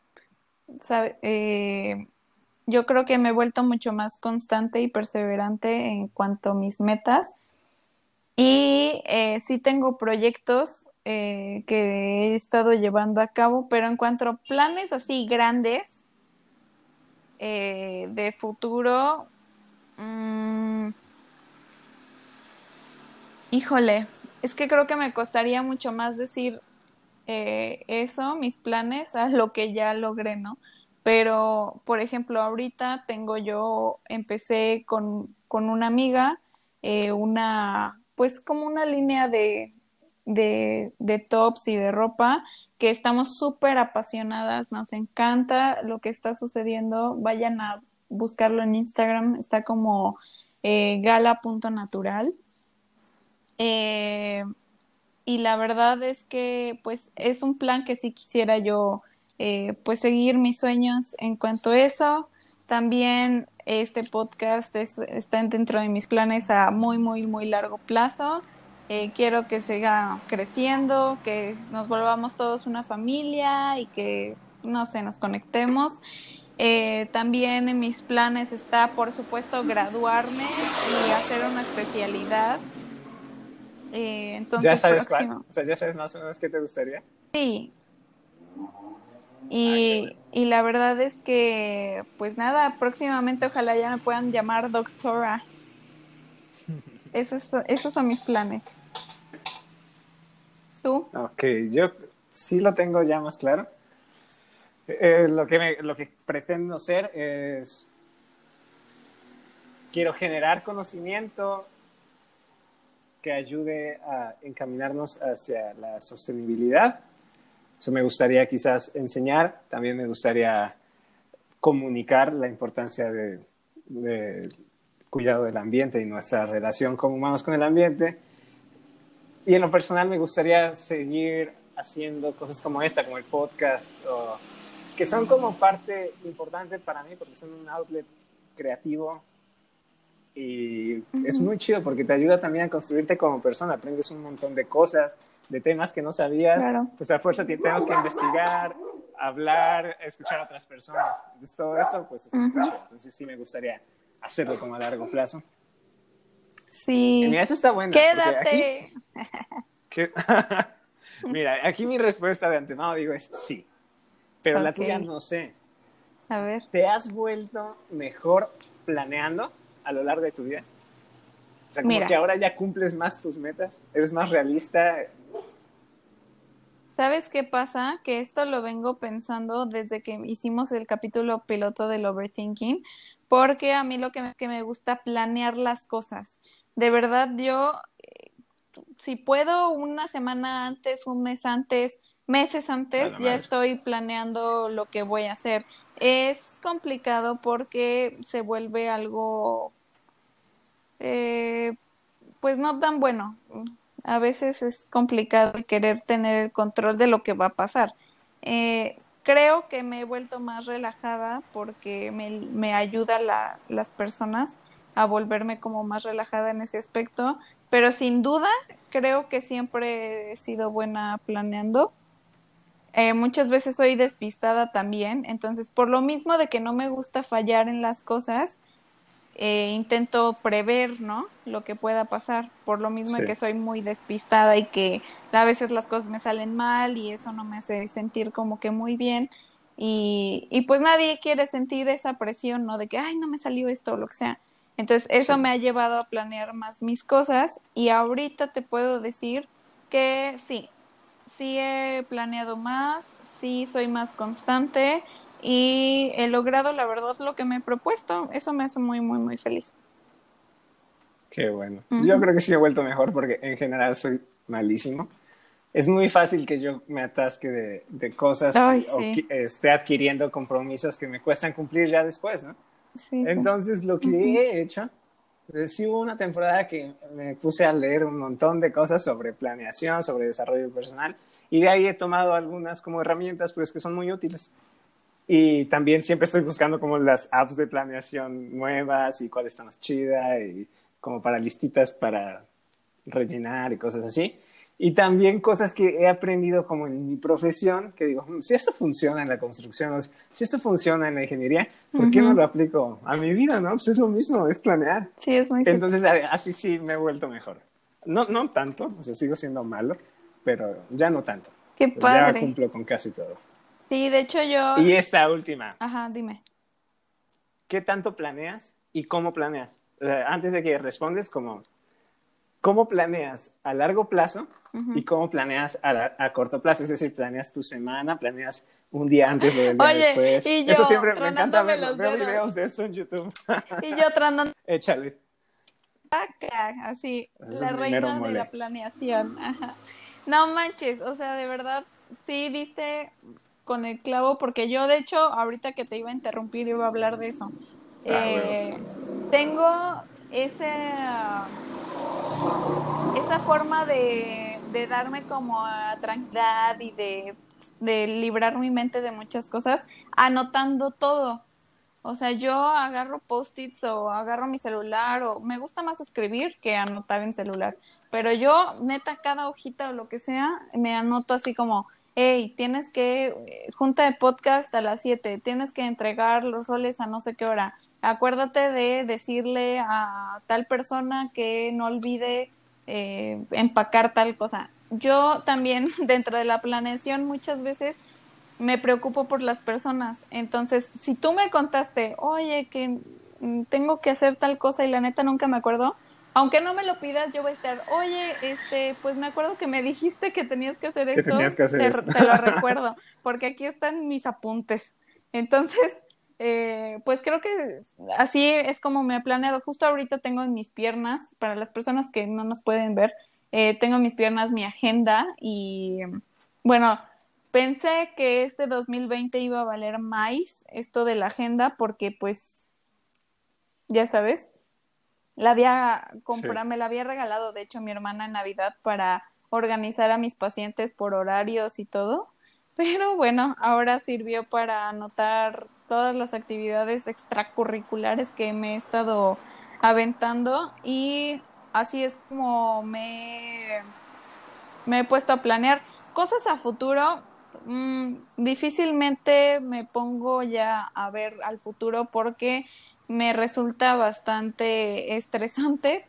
sabe, eh, yo creo que me he vuelto mucho más constante y perseverante en cuanto a mis metas. Y eh, sí tengo proyectos eh, que he estado llevando a cabo, pero en cuanto a planes así grandes eh, de futuro, mmm, híjole, es que creo que me costaría mucho más decir eso, mis planes, a lo que ya logré, ¿no? Pero, por ejemplo, ahorita tengo yo, empecé con, con una amiga, eh, una, pues como una línea de, de, tops y de ropa que estamos súper apasionadas, nos encanta lo que está sucediendo, vayan a buscarlo en Instagram, está como eh, gala.natural. Eh, y la verdad es que pues es un plan que sí quisiera yo eh, pues seguir mis sueños en cuanto a eso. También este podcast está dentro de mis planes a muy, muy, muy largo plazo. Eh, quiero que siga creciendo, que nos volvamos todos una familia y que, no sé, nos conectemos. Eh, también en mis planes está, por supuesto, graduarme y hacer una especialidad. entonces, ¿Ya sabes cuál? O sea, ¿ya sabes más o menos qué te gustaría? Sí, y, y, la verdad es que, pues nada, próximamente ojalá ya me puedan llamar doctora. Esos, esos son mis planes. ¿Tú? Ok, yo sí lo tengo ya más claro. Eh, lo, que me, lo que pretendo ser es, quiero generar conocimiento que ayude a encaminarnos hacia la sostenibilidad eso me gustaría quizás enseñar, también me gustaría comunicar la importancia del de cuidado del ambiente y nuestra relación como humanos con el ambiente. Y en lo personal me gustaría seguir haciendo cosas como esta, como el podcast, que son como parte importante para mí porque son un outlet creativo y es muy chido porque te ayuda también a construirte como persona, aprendes un montón de cosas, de temas que no sabías, pues a fuerza tenemos que investigar, hablar, escuchar a otras personas. Entonces todo esto, pues está Entonces sí me gustaría hacerlo como a largo plazo. Sí. mira, eso está bueno. Quédate. mira, aquí mi respuesta de antemano digo es sí, pero la tuya no sé. A ver. ¿Te has vuelto mejor planeando a lo largo de tu vida? O sea, como que ahora ya cumples más tus metas, eres más realista, ¿Sabes qué pasa? Que esto lo vengo pensando desde que hicimos el capítulo piloto del overthinking, porque a mí lo que me, que me gusta planear las cosas. De verdad, yo, eh, si puedo una semana antes, un mes antes, meses antes, ya estoy planeando lo que voy a hacer. Es complicado porque se vuelve algo, eh, pues no tan bueno a veces es complicado querer tener el control de lo que va a pasar. Eh, creo que me he vuelto más relajada porque me, me ayuda la, las personas a volverme como más relajada en ese aspecto, pero sin duda creo que siempre he sido buena planeando. Eh, muchas veces soy despistada también, entonces por lo mismo de que no me gusta fallar en las cosas, eh, intento prever, ¿no? Lo que pueda pasar, por lo mismo que soy muy despistada y que a veces las cosas me salen mal y eso no me hace sentir como que muy bien. Y, y pues nadie quiere sentir esa presión, ¿no? De que, ay, no me salió esto o lo que sea. Entonces, eso me ha llevado a planear más mis cosas y ahorita te puedo decir que sí, sí he planeado más, sí soy más constante y he logrado, la verdad, lo que me he propuesto. Eso me hace muy, muy, muy feliz. Qué bueno. Yo creo que sí he vuelto mejor porque en general soy malísimo. Es muy fácil que yo me atasque de, de cosas o que esté adquiriendo compromisos que me cuestan cumplir ya después, ¿no? Sí, Entonces, lo que he hecho, es, sí hubo una temporada que me puse a leer un montón de cosas sobre planeación, sobre desarrollo personal, y de ahí he tomado algunas como herramientas, pues, que son muy útiles. Y también siempre estoy buscando como las apps de planeación nuevas y cuál está más chida y como para listitas para rellenar y cosas así. Y también cosas que he aprendido como en mi profesión, que digo, hmm, si esto funciona en la construcción, si esto funciona en la ingeniería, ¿por qué no lo aplico a mi vida, no? Pues es lo mismo, es planear. Sí, es muy Entonces, así sí me he vuelto mejor. No, no tanto, o sea, sigo siendo malo, pero ya no tanto. Qué padre. Ya cumplo con casi todo. Sí, de hecho yo... Y esta última. Ajá, dime. ¿Qué tanto planeas y cómo planeas? antes de que respondes, como ¿Cómo planeas a largo plazo y cómo planeas a, corto plazo? Es decir, planeas tu semana, planeas un día antes o el día después. eso siempre me encanta verlo. Veo videos de esto en YouTube. y yo tratando. Échale. Así, la reina de la planeación. No manches, o sea, de verdad, sí viste con el clavo, porque yo, de hecho, ahorita que te iba a interrumpir, iba a hablar de eso. Ah, eh, tengo ese esa forma de, darme como a tranquilidad y de, de librar mi mente de muchas cosas anotando todo. O sea, yo agarro post-its o agarro mi celular o me gusta más escribir que anotar en celular. Pero yo, neta, cada hojita o lo que sea, me anoto así como, hey, tienes que, eh, junta de podcast a las 7, tienes que entregar los roles a no sé qué hora. Acuérdate de decirle a tal persona que no olvide eh, empacar tal cosa. Yo también dentro de la planeación muchas veces me preocupo por las personas. Entonces, si tú me contaste, oye, que tengo que hacer tal cosa y la neta nunca me acuerdo, aunque no me lo pidas, yo voy a estar, oye, este, pues me acuerdo que me dijiste que tenías que hacer esto, te, lo recuerdo, porque aquí están mis apuntes. Entonces, eh, pues creo que así es como me he planeado. Justo ahorita tengo en mis piernas, para las personas que no nos pueden ver, eh, tengo en mis piernas mi agenda y bueno, pensé que este 2020 iba a valer más esto de la agenda porque pues, ya sabes, la había comprado, me la había regalado de hecho mi hermana en Navidad para organizar a mis pacientes por horarios y todo. Pero bueno, ahora sirvió para anotar todas las actividades extracurriculares que me he estado aventando y así es como me, me he puesto a planear cosas a futuro. Mm, difícilmente me pongo ya a ver al futuro porque me resulta bastante estresante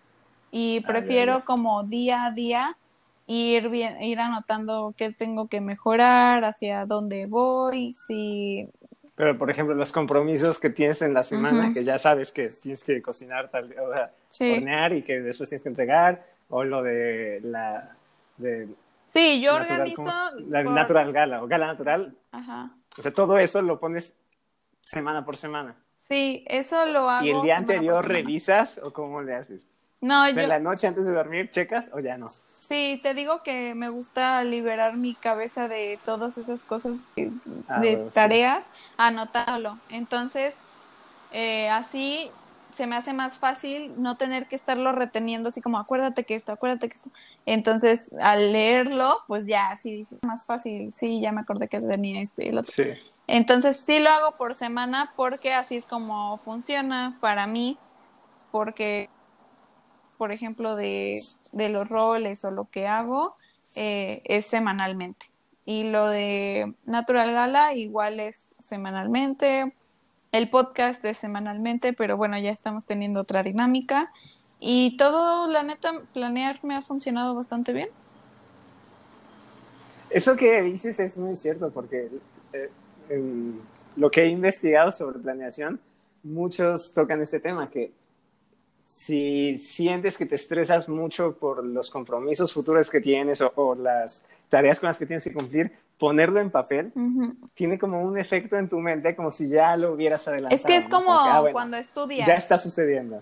y prefiero como día a día ir, bien, ir anotando qué tengo que mejorar, hacia dónde voy, si... Pero, por ejemplo, los compromisos que tienes en la semana, que ya sabes que tienes que cocinar, tal, o sea, hornear y que después tienes que entregar, o lo de la... De sí, yo organizo... La natural gala, o gala natural. Ajá. O sea, todo eso lo pones semana por semana. Sí, eso lo hago. ¿Y el día anterior revisas o cómo le haces? No, yo... ¿En la noche antes de dormir checas o ya no? Sí, te digo que me gusta liberar mi cabeza de todas esas cosas de, ah, tareas, anotarlo. Entonces, eh, así se me hace más fácil no tener que estarlo reteniendo así como acuérdate que esto, acuérdate que esto. Entonces, al leerlo, pues ya así más fácil, sí, ya me acordé que tenía esto y el otro. Sí. Entonces, sí lo hago por semana porque así es como funciona para mí, porque por ejemplo, de, los roles o lo que hago, eh, es semanalmente. Y lo de Natural Gala igual es semanalmente. El podcast es semanalmente, pero bueno, ya estamos teniendo otra dinámica. Y todo, la neta, planear me ha funcionado bastante bien. Eso que dices es muy cierto, porque eh, lo que he investigado sobre planeación, muchos tocan este tema, que si sientes que te estresas mucho por los compromisos futuros que tienes o, las tareas con las que tienes que cumplir, ponerlo en papel tiene como un efecto en tu mente como si ya lo hubieras adelantado. Es que es como, ah, cuando estudias. Ya está sucediendo.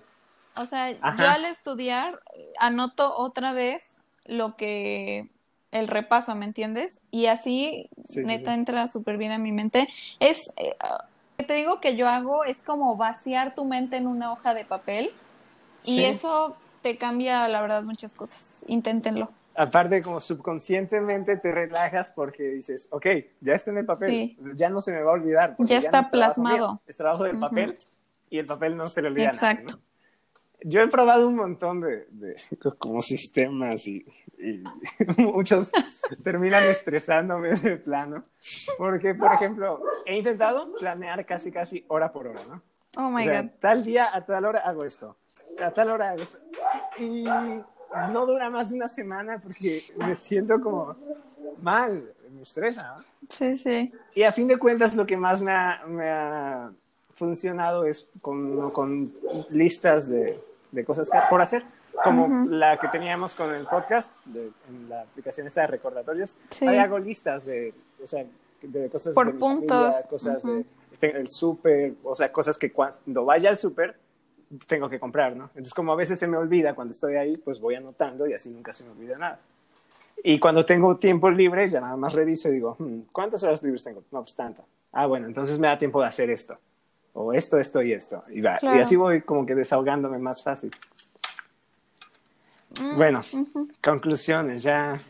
O sea, yo al estudiar anoto otra vez lo que el repaso, ¿me entiendes? Y así neta entra súper bien en mi mente. Es, eh, te digo que yo hago es como vaciar tu mente en una hoja de papel y eso te cambia, la verdad, muchas cosas. Inténtenlo. Aparte, como subconscientemente te relajas porque dices, ok, ya está en el papel, ya no se me va a olvidar. Ya está plasmado. es trabajo del papel y el papel no se le olvida. Exacto. yo he probado un montón de, de como sistemas y, y muchos terminan estresándome de plano. Porque, por ejemplo, he intentado planear casi, casi hora por hora, ¿no? Oh my God. Tal día, a tal hora hago esto. A tal hora hago eso. Y no dura más de una semana porque me siento como mal, me estresa. ¿no? Sí, sí. Y a fin de cuentas, lo que más me ha, me ha funcionado es con, con listas de, de cosas que, por hacer, como la que teníamos con el podcast, de, en la aplicación esta de recordatorios. Sí. Ahí hago listas de, o sea, de cosas Por de puntos. familia, cosas de el súper, o sea, cosas que cuando vaya al súper tengo que comprar, ¿no? Entonces, como a veces se me olvida cuando estoy ahí, pues voy anotando y así nunca se me olvida nada. Y cuando tengo tiempo libre, ya nada más reviso y digo, hmm, ¿cuántas horas libres tengo? No, pues tanto. Ah, bueno, entonces me da tiempo de hacer esto. O esto, esto y esto. Y, va. Claro. y así voy como que desahogándome más fácil. Mm, Bueno, conclusiones, ya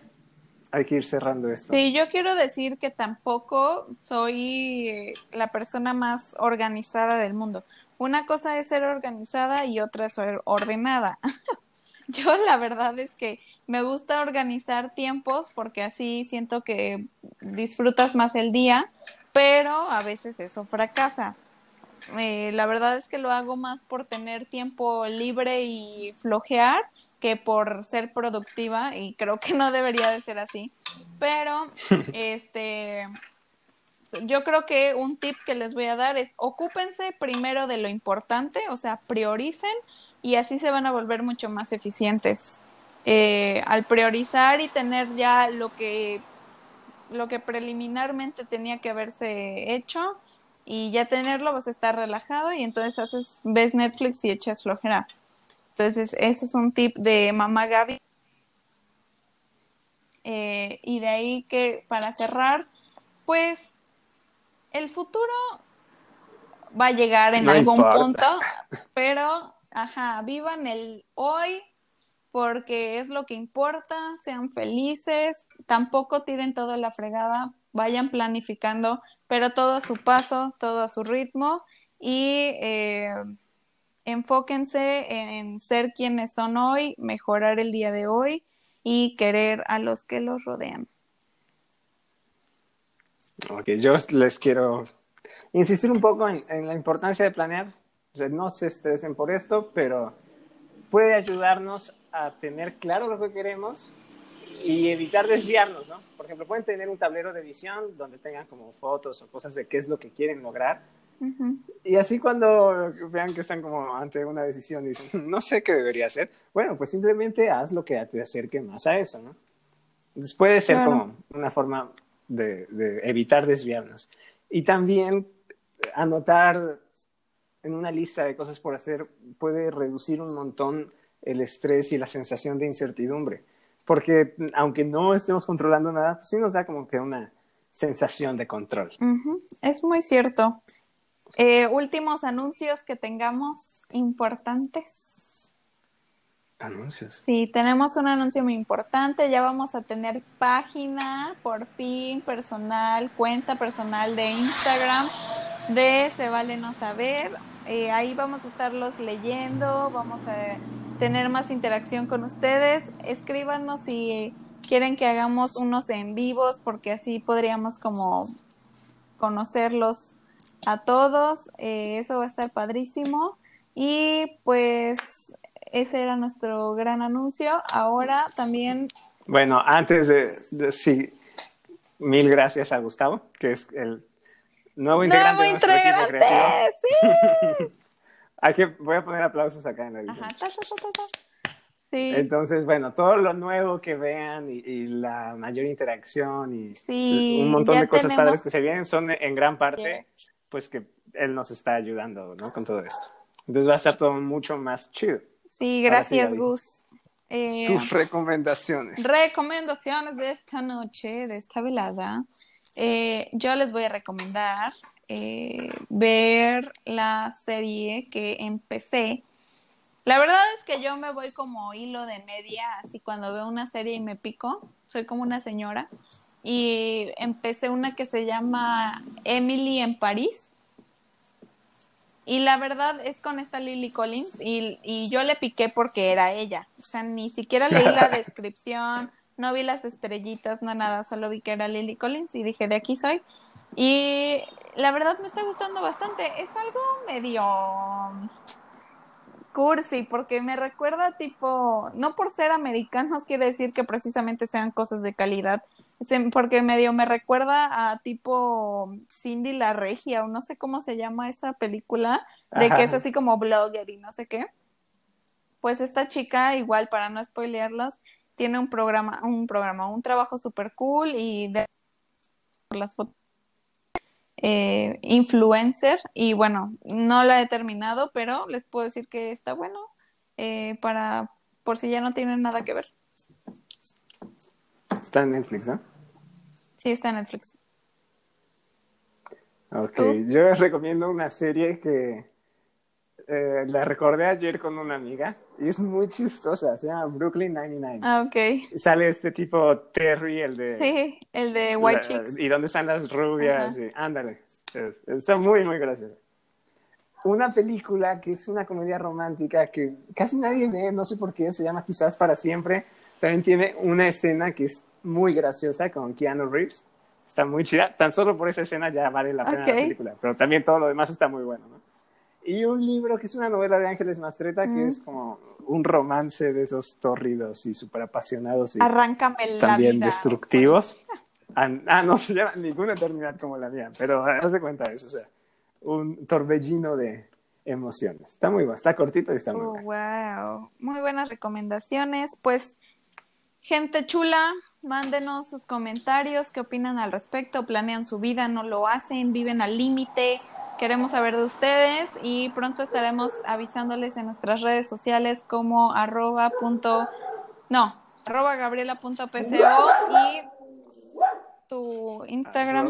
hay que ir cerrando esto. Sí, yo quiero decir que tampoco soy eh, la persona más organizada del mundo. Una cosa es ser organizada y otra es ser ordenada. Yo la verdad es que me gusta organizar tiempos porque así siento que disfrutas más el día, pero a veces eso fracasa. Eh, la verdad es que lo hago más por tener tiempo libre y flojear que por ser productiva y creo que no debería de ser así. Pero este yo creo que un tip que les voy a dar es ocúpense primero de lo importante, o sea, prioricen y así se van a volver mucho más eficientes. Eh, al priorizar y tener ya lo que lo que preliminarmente tenía que haberse hecho y ya tenerlo vas a estar relajado y entonces haces ves Netflix y echas flojera. Entonces, ese es un tip de mamá Gaby. Eh, y de ahí que para cerrar, pues el futuro va a llegar en No algún importa. punto, pero, ajá, vivan el hoy porque es lo que importa, sean felices, tampoco tiren todo la fregada, vayan planificando, pero todo a su paso, todo a su ritmo y eh, enfóquense en ser quienes son hoy, mejorar el día de hoy y querer a los que los rodean. Ok, yo les quiero insistir un poco en, en la importancia de planear. O sea, no se estresen por esto, pero puede ayudarnos a tener claro lo que queremos y evitar desviarnos, ¿no? Por ejemplo, pueden tener un tablero de visión donde tengan como fotos o cosas de qué es lo que quieren lograr. Y así cuando vean que están como ante una decisión y dicen, no sé qué debería hacer, bueno, pues simplemente haz lo que te acerque más a eso, ¿no? Entonces puede ser Claro. como una forma de, de evitar desviarnos. Y también anotar en una lista de cosas por hacer puede reducir un montón el estrés y la sensación de incertidumbre. Porque aunque no estemos controlando nada, pues sí nos da como que una sensación de control. Ujú, Es muy cierto. Eh, últimos anuncios que tengamos importantes. Anuncios. Sí, tenemos un anuncio muy importante. Ya vamos a tener página, por fin, personal, cuenta personal de Instagram de Se Vale No Saber. Eh, ahí vamos a estarlos leyendo, vamos a tener más interacción con ustedes. Escríbanos si quieren que hagamos unos en vivos, porque así podríamos como conocerlos a todos. Eh, eso va a estar padrísimo. Y pues ese era nuestro gran anuncio. Ahora también Bueno, antes de, de- sí, mil gracias a Gustavo, que es el nuevo integrante nuevo integrante. Sí. Hay que, voy a poner aplausos acá en la edición. Ajá, ta, ta, ta, ta, ta. Sí, Entonces, bueno, todo lo nuevo que vean y, y la mayor interacción y Sí, un montón de cosas tenemos- padres que se vienen son en gran parte, pues que él nos está ayudando, ¿no? Con todo esto. Entonces va a estar todo mucho más chido. sí, gracias. Gus. Eh, Tus recomendaciones. recomendaciones de esta noche, de esta velada. Eh, yo les voy a recomendar eh, ver la serie que empecé. La verdad es que yo me voy como hilo de media, así cuando veo una serie y me pico, soy como una señora. Y empecé una que se llama Emily en París. Y la verdad es con esta Lily Collins y, y yo le piqué porque era ella. O sea, ni siquiera leí la descripción, no vi las estrellitas, no nada, solo vi que era Lily Collins y dije, de aquí soy. Y la verdad me está gustando bastante. Es algo medio cursi, porque me recuerda tipo, no por ser americanos quiere decir que precisamente sean cosas de calidad, porque medio me recuerda a tipo Cindy la Regia, o no sé cómo se llama esa película, de que es así como blogger y no sé qué. Pues esta chica, igual para no spoilearlas, tiene un programa, un programa, un trabajo super cool y de las fotos eh, influencer y bueno, no la he terminado, pero les puedo decir que está bueno eh, para por si ya no tienen nada que ver. Está en Netflix, ¿eh? Sí, está en Netflix. Ok, yo les recomiendo una serie que eh, la recordé ayer con una amiga y es muy chistosa, se llama Brooklyn 99. Ah, ok. Sale este tipo Terry, el de... Sí, el de White Chicks. Y dónde están las rubias, ándale. está muy, muy gracioso. Una película que es una comedia romántica que casi nadie ve, no sé por qué, se llama Quizás para siempre. También tiene una escena que es muy graciosa con Keanu Reeves. Está muy chida. Tan solo por esa escena ya vale la pena la película. Pero también todo lo demás está muy bueno, ¿no? Y un libro que es una novela de Ángeles Mastreta, que mm. es como un romance de esos tórridos y súper apasionados y también destructivos. Ah, ah, no se llama ninguna eternidad como la mía, pero haz de cuenta eso, o sea, un torbellino de emociones. Está muy bueno, está cortito y está muy oh, bueno. Wow, muy buenas recomendaciones. Pues, gente chula, mándenos sus comentarios, qué opinan al respecto, planean su vida, no lo hacen, viven al límite Queremos saber de ustedes y pronto estaremos avisándoles en nuestras redes sociales como arroba punto, no, arroba gabriela.pco y tu Instagram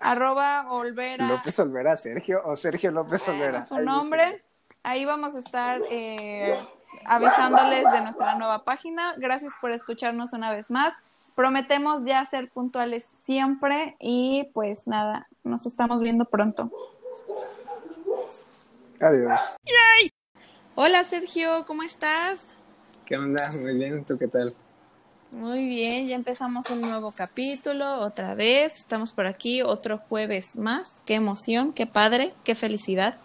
arroba, Olvera. López Olvera, Sergio o Sergio López Olvera. Su nombre. Ahí vamos a estar eh, avisándoles de nuestra nueva página. Gracias por escucharnos una vez más. Prometemos ya ser puntuales siempre y pues nada, nos estamos viendo pronto. Adiós. Hola Sergio, ¿cómo estás? ¿Qué onda? Muy bien, ¿tú qué tal? Muy bien, ya empezamos un nuevo capítulo, otra vez, estamos por aquí, otro jueves más, qué emoción, qué padre, qué felicidad.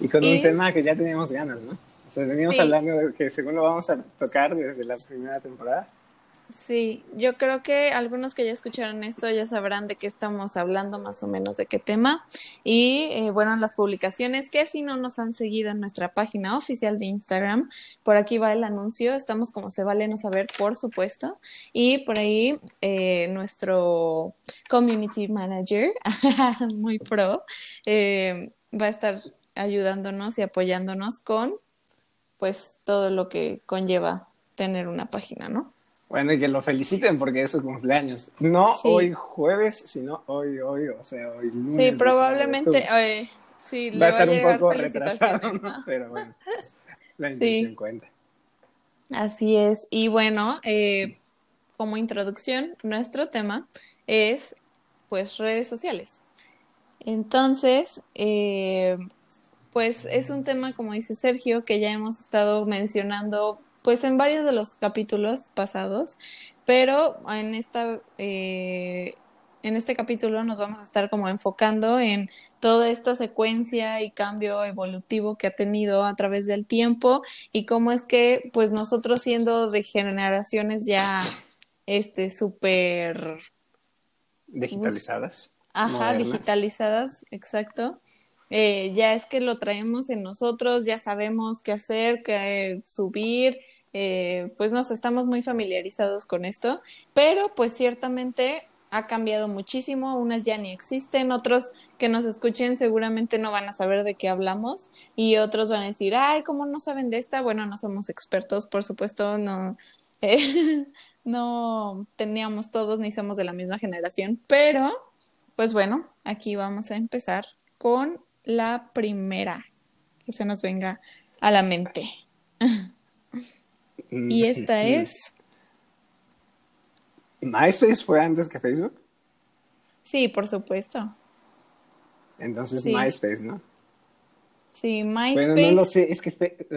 Y con un tema que ya teníamos ganas, ¿no? O sea, veníamos hablando de que según lo vamos a tocar desde la primera temporada. Sí, yo creo que algunos que ya escucharon esto ya sabrán de qué estamos hablando más o menos de qué tema. Y eh, bueno, las publicaciones que si no nos han seguido en nuestra página oficial de Instagram, por aquí va el anuncio, estamos como se vale no saber, por supuesto. Y por ahí eh, nuestro community manager, muy pro, eh, va a estar ayudándonos y apoyándonos con pues todo lo que conlleva tener una página, ¿no? Bueno, y que lo feliciten porque es su cumpleaños. No hoy jueves, sino hoy, hoy, o sea, hoy lunes. Sí, probablemente hoy. Sí, va, a ser un poco retrasado, ¿no? Pero bueno, la intención cuenta. Así es. Y bueno, eh, como introducción, nuestro tema es, pues, redes sociales. Entonces, eh, pues es un tema, como dice Sergio, que ya hemos estado mencionando pues en varios de los capítulos pasados, pero en esta eh, en este capítulo nos vamos a estar como enfocando en toda esta secuencia y cambio evolutivo que ha tenido a través del tiempo y cómo es que pues nosotros siendo de generaciones ya este súper digitalizadas. ajá, digitalizadas, exacto. Eh, ya es que lo traemos en nosotros, ya sabemos qué hacer, qué subir, eh, pues nos estamos muy familiarizados con esto, pero pues ciertamente ha cambiado muchísimo, unas ya ni existen, otros que nos escuchen seguramente no van a saber de qué hablamos y otros van a decir, ay, ¿cómo no saben de esta? Bueno, no somos expertos, por supuesto, no, eh, no teníamos todos ni somos de la misma generación, pero pues bueno, aquí vamos a empezar con la primera que se nos venga a la mente. y esta es... ¿MySpace fue antes que Facebook? Sí, por supuesto. Entonces MySpace, ¿no? Sí, MySpace. Bueno, no lo sé, es que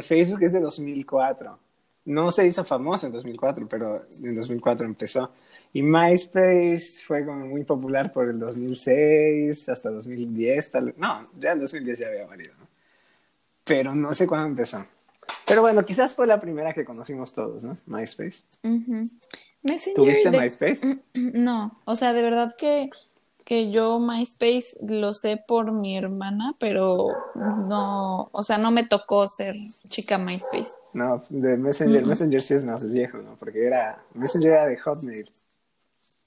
Facebook es de 2004. No se hizo famoso en 2004, pero en 2004 empezó. Y MySpace fue como muy popular por el 2006 hasta 2010, tal No, ya en 2010 ya había valido, ¿no? Pero no sé cuándo empezó. Pero bueno, quizás fue la primera que conocimos todos, ¿no? MySpace. ¿Tuviste MySpace? No, o sea, de verdad que, que yo MySpace lo sé por mi hermana, pero no, o sea, no me tocó ser chica MySpace. No, de Messenger, Messenger sí es más viejo, ¿no? Porque era, Messenger era de Hotmail.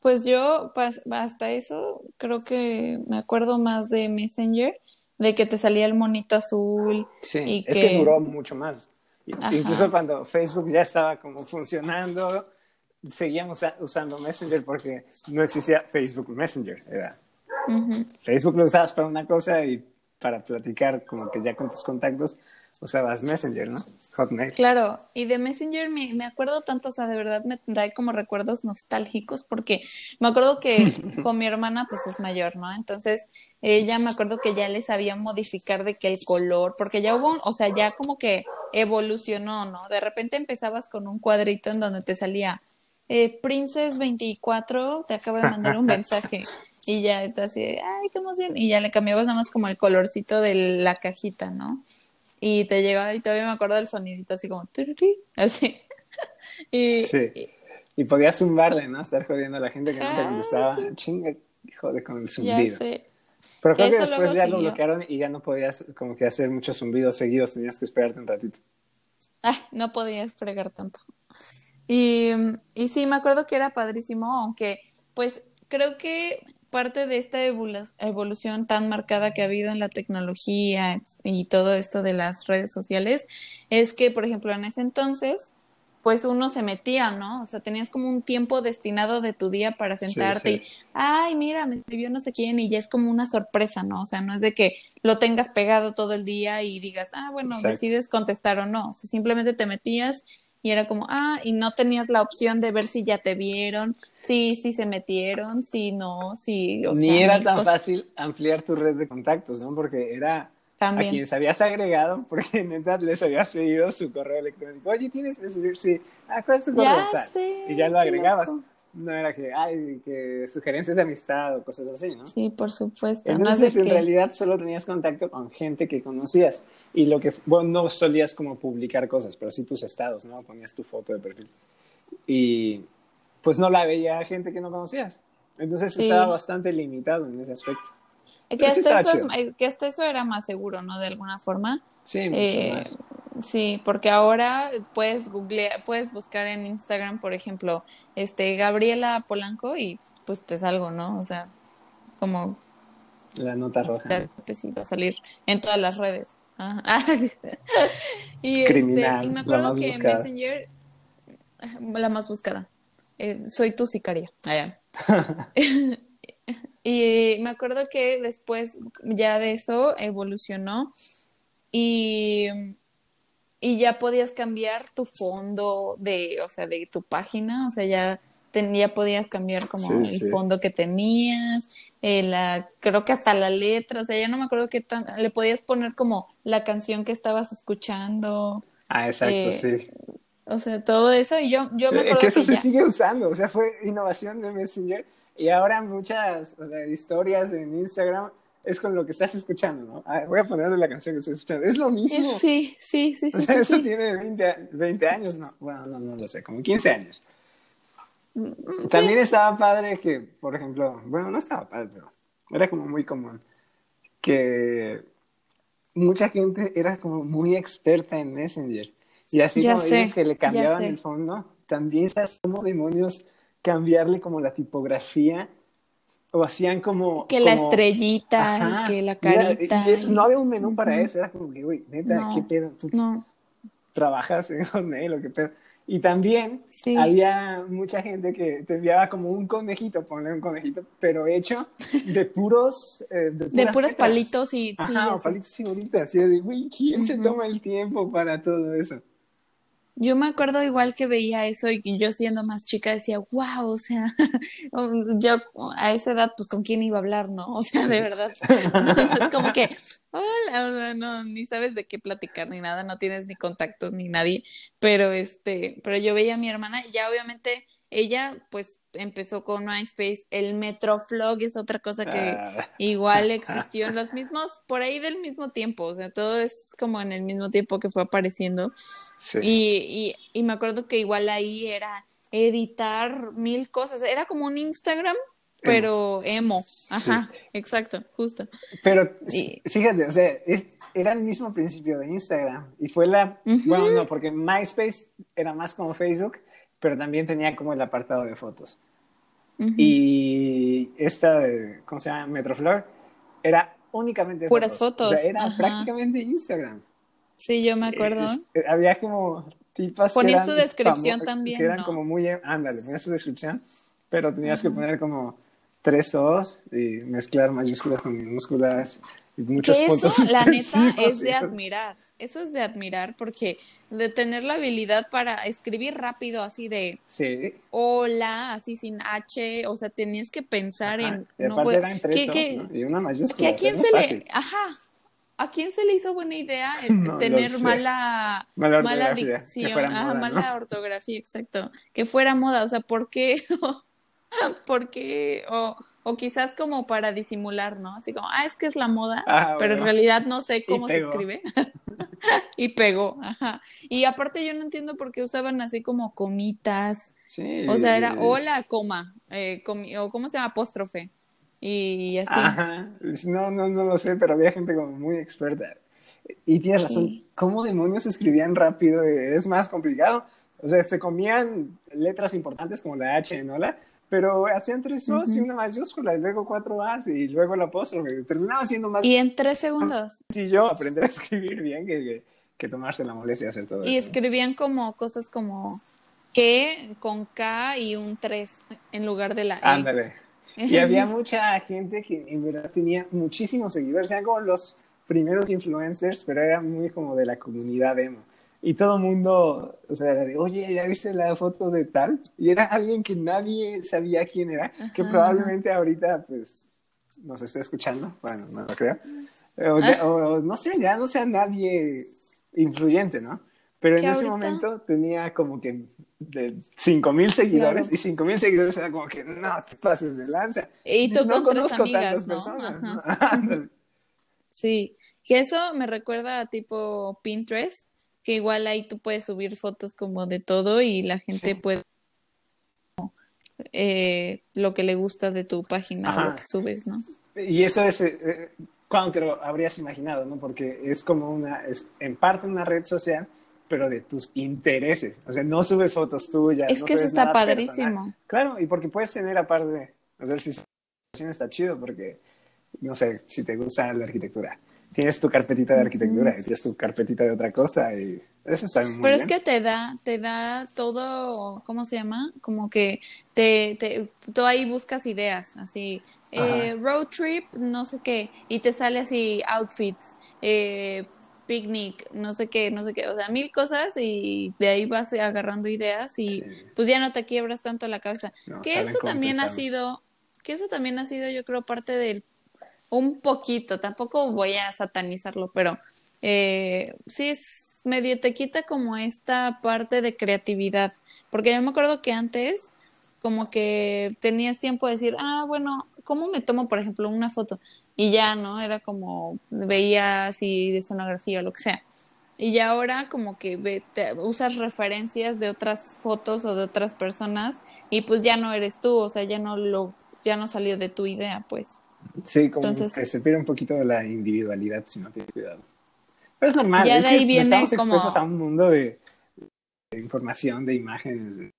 Pues yo, hasta eso, creo que me acuerdo más de Messenger, de que te salía el monito azul. Sí, y es que... duró mucho más. Incluso cuando Facebook ya estaba como funcionando, seguíamos usando Messenger porque no existía Facebook Messenger. Era Facebook lo usabas para una cosa y para platicar como que ya con tus contactos usabas Messenger, ¿no? Hotmail. Claro, y de Messenger me, me, acuerdo tanto, o sea, de verdad me trae como recuerdos nostálgicos porque me acuerdo que con mi hermana pues es mayor, ¿no? Entonces ella me acuerdo que ya le sabía modificar de que el color, porque ya hubo, o sea, ya como que evolucionó, ¿no? De repente empezabas con un cuadrito en donde te salía eh, Princess 24, te acabo de mandar un mensaje. Y ya está así, ay, qué emoción. Y ya le cambiabas nada más como el colorcito de la cajita, ¿no? y te llegaba y todavía me acuerdo del sonidito así como así. y, sí. Y, podías zumbarle, ¿no? Estar jodiendo a la gente que no te contestaba. Chinga, jode con el zumbido. Pero creo que después ya lo bloquearon y ya no podías como que hacer muchos zumbidos seguidos, tenías que esperarte un ratito. Ah, no podías fregar tanto. Y, y sí, me acuerdo que era padrísimo, aunque pues creo que parte de esta evolución tan marcada que ha habido en la tecnología y todo esto de las redes sociales es que, por ejemplo, en ese entonces, pues uno se metía, ¿no? O sea, tenías como un tiempo destinado de tu día para sentarte y, ay, mira, me escribió no sé quién y ya es como una sorpresa, ¿no? O sea, no es de que lo tengas pegado todo el día y digas, ah, bueno, decides contestar o no. O sea, simplemente te metías y era como, ah, y no tenías la opción de ver si ya te vieron, si, si se metieron, si no, si... O Ni era tan fácil ampliar tu red de contactos, ¿no? Porque era También. a quienes habías agregado, porque neta les habías pedido su correo electrónico. Oye, ¿tienes Messenger? Sí. Ah, ¿cuál es tu correo? Ya y ya lo agregabas no era que, ay, que sugerencias de amistad o cosas así, ¿no? Sí, por supuesto. Entonces, en realidad solo tenías contacto con gente que conocías y lo que, bueno, no solías como publicar cosas, pero sí tus estados, ¿no? Ponías tu foto de perfil. Y pues no la veía gente que no conocías. Entonces estaba bastante limitado en ese aspecto. Que hasta, eso que hasta, eso era más seguro, ¿no? De alguna forma. Sí, mucho eh, más. Sí, porque ahora puedes googlear, puedes buscar en Instagram, por ejemplo, este Gabriela Polanco y pues te salgo, ¿no? O sea, como la nota roja. Pues sí, va a salir en todas las redes. y, Criminal, este, y me acuerdo que buscada. Messenger, la más buscada. Eh, soy tu sicaria. Allá. y me acuerdo que después ya de eso evolucionó y y ya podías cambiar tu fondo de, o sea, de tu página, o sea, ya, ya podías cambiar como el fondo que tenías, eh, la, creo que hasta la letra, o sea, ya no me acuerdo qué tan, le podías poner como la canción que estabas escuchando. Ah, exacto, eh, sí. O sea, todo eso, y yo, yo me acuerdo que eso se sigue usando, o sea, fue innovación de Messenger, y ahora muchas o sea, historias en Instagram es con lo que estás escuchando, ¿no? Ah, voy a ponerle la canción que estoy escuchando. Es lo mismo. Sí, sí, sí, sí. O sea, eso tiene 20, 20, años, ¿no? Bueno, no, no lo sé, como 15 años. Mm, También estaba padre que, por ejemplo, bueno, no estaba padre, pero era como muy común que mucha gente era como muy experta en Messenger. Y así como dices que le cambiaban el fondo, también sabes cómo demonios cambiarle como la tipografía o hacían como... Que la estrellita, que la carita. no había un menú para eso, era como que, güey, neta, ¿qué pedo? ¿Tú no. trabajas en Hotmail o qué pedo? Y también había mucha gente que te enviaba como un conejito, ponle un conejito, pero hecho de puros... Eh, de, puros palitos y... Ajá, palitos y bolitas. Así de, güey, ¿quién se toma el tiempo para todo eso? Yo me acuerdo igual que veía eso y yo siendo más chica decía, wow, o sea, yo a esa edad, pues con quién iba a hablar, ¿no? O sea, de verdad. es como que, hola, no, ni sabes de qué platicar ni nada, no tienes ni contactos ni nadie, pero este, pero yo veía a mi hermana y ya obviamente ella pues empezó con MySpace, el Metroflog es otra cosa que ah. igual existió en los mismos, por ahí del mismo tiempo, o sea, todo es como en el mismo tiempo que fue apareciendo. Y, y, me acuerdo que igual ahí era editar mil cosas, era como un Instagram, pero emo, ajá, exacto, justo. Pero fíjate, o sea, era el mismo principio de Instagram y fue la, bueno, no, porque MySpace era más como Facebook pero también tenía como el apartado de fotos. Y esta, ¿cómo se llama? Metroflor, era únicamente Puras fotos. O sea, era prácticamente Instagram. Sí, yo me acuerdo. Eh, había como tipas. Ponías tu descripción también. Que eran como muy. Ándale, ponías tu descripción, pero tenías que poner como tres O's y mezclar mayúsculas con minúsculas y muchos puntos. Eso, la neta, es de admirar eso es de admirar porque de tener la habilidad para escribir rápido así de sí. hola, así sin H, o sea, tenías que pensar en no puedo, y una mayúscula. a quién se le ajá, ¿A quién se le hizo buena idea tener mala, mala, dicción, ajá, mala ortografía, exacto, que fuera moda, o sea, ¿por qué? porque, o, o quizás como para disimular, ¿no? Así como, ah, es que es la moda, ah, pero en realidad no sé cómo se escribe. y pegó, ajá. Y aparte yo no entiendo por qué usaban así como comitas. Sí. O sea, era hola, coma, eh, o cómo se llama, apóstrofe. Y así. Ajá. No, no, no lo sé, pero había gente como muy experta. Y tienes razón, ¿cómo demonios escribían rápido? Es más complicado. O sea, se comían letras importantes como la H en hola, pero hacían tres O's y una mayúscula, y luego cuatro A's, y luego el apóstrofe. Terminaba siendo más. Y en tres segundos. Sí, yo aprender a escribir bien que, que, tomarse la molestia de hacer todo y eso. Y escribían como cosas como que con K y un 3 en lugar de la E. Ándale. Y había mucha gente que en verdad tenía muchísimos seguidores, eran como los primeros influencers, pero era muy como de la comunidad emo y todo el mundo, o sea, de, oye, ¿ya viste la foto de tal? Y era alguien que nadie sabía quién era, que probablemente ahorita, pues, nos esté escuchando, bueno, no lo creo, o, no sé, ya no sea nadie influyente, ¿no? Pero en ese momento tenía como que de 5 mil seguidores y 5 mil seguidores era como que no te pases de lanza. Y tú no con conozco amigas, ¿no? Personas, sí, que eso me recuerda a tipo Pinterest, que igual ahí tú puedes subir fotos como de todo y la gente puede eh, lo que le gusta de tu página lo que subes, ¿no? Y eso es eh, eh, cuando te lo habrías imaginado, ¿no? Porque es como una, es en parte una red social, pero de tus intereses. O sea, no subes fotos tuyas. Es que eso está padrísimo. Claro, y porque puedes tener aparte, o sea, el sistema está chido porque, no sé, si te gusta la arquitectura tienes tu carpetita de arquitectura y tienes tu carpetita de otra cosa y eso está muy Pero es que te da, te da todo, ¿cómo se llama? Como que te, te tú ahí buscas ideas, así, eh, road trip, no sé qué, y te sale así outfits, eh, picnic, no sé qué, no sé qué, o sea, mil cosas y de ahí vas agarrando ideas y pues ya no te quiebras tanto la cabeza. que eso también ha sido, que eso también ha sido yo creo parte del un poquito, tampoco voy a satanizarlo, pero eh, sí es medio te quita como esta parte de creatividad, porque yo me acuerdo que antes como que tenías tiempo de decir, ah, bueno, ¿cómo me tomo, por ejemplo, una foto? Y ya, ¿no? Era como, veía así de escenografía o lo que sea. Y ya ahora como que ve, usas referencias de otras fotos o de otras personas y pues ya no eres tú, o sea, ya no lo, ya no salió de tu idea, pues. Sí, como que se pierde un poquito de la individualidad si no tienes cuidado. Pero es normal, ya es de ahí viene estamos expuestos a un mundo de, información, de imágenes, de,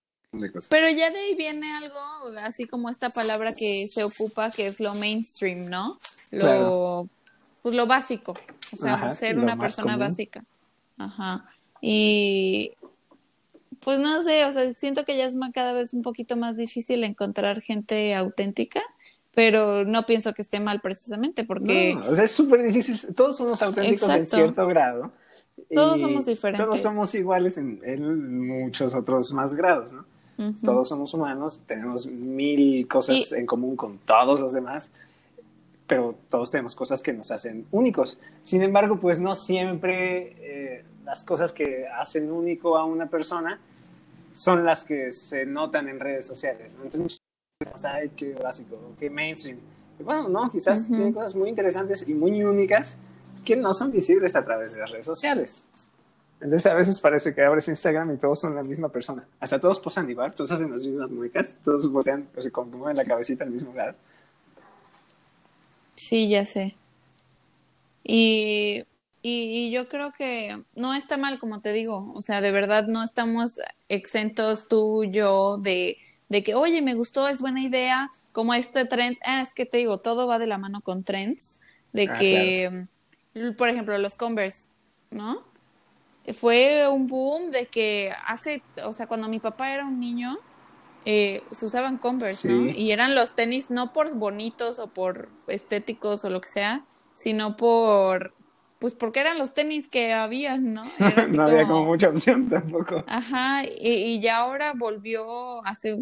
cosas. Pero ya de ahí viene algo así como esta palabra que se ocupa, que es lo mainstream, ¿no? Lo, pues lo básico, o sea, ser una persona básica. Ajá. Y pues no sé, o sea, siento que ya es cada vez un poquito más difícil encontrar gente auténtica pero no pienso que esté mal precisamente porque... No, o sea, es súper difícil, todos somos auténticos en cierto grado, Todos somos diferentes. Todos somos iguales en, muchos otros más grados, ¿no? Todos somos humanos, tenemos mil cosas en común con todos los demás, pero todos tenemos cosas que nos hacen únicos. Sin embargo, pues no siempre eh, las cosas que hacen único a una persona son las que se notan en redes sociales. Entonces, ay, qué básico, qué mainstream. bueno, no, quizás tiene cosas muy interesantes y muy únicas que no son visibles a través de las redes sociales. Entonces a veces parece que abres Instagram y todos son la misma persona. Hasta todos posan igual, todos hacen las mismas muecas, todos voltean, o sea, como mueven la cabecita al mismo lado. Sí, ya sé. Y, y, yo creo que no está mal, como te digo. O sea, de verdad no estamos exentos tú, yo, de, de que, oye, me gustó, es buena idea, como este trend. Ah, es que te digo, todo va de la mano con trends. De ah, que por ejemplo, los Converse, ¿no? Fue un boom de que hace, o sea, cuando mi papá era un niño, eh, se usaban Converse, ¿no? Y eran los tenis no por bonitos o por estéticos o lo que sea, sino por pues porque eran los tenis que había, ¿no? no había como mucha opción tampoco. Ajá, y, ya ahora volvió hace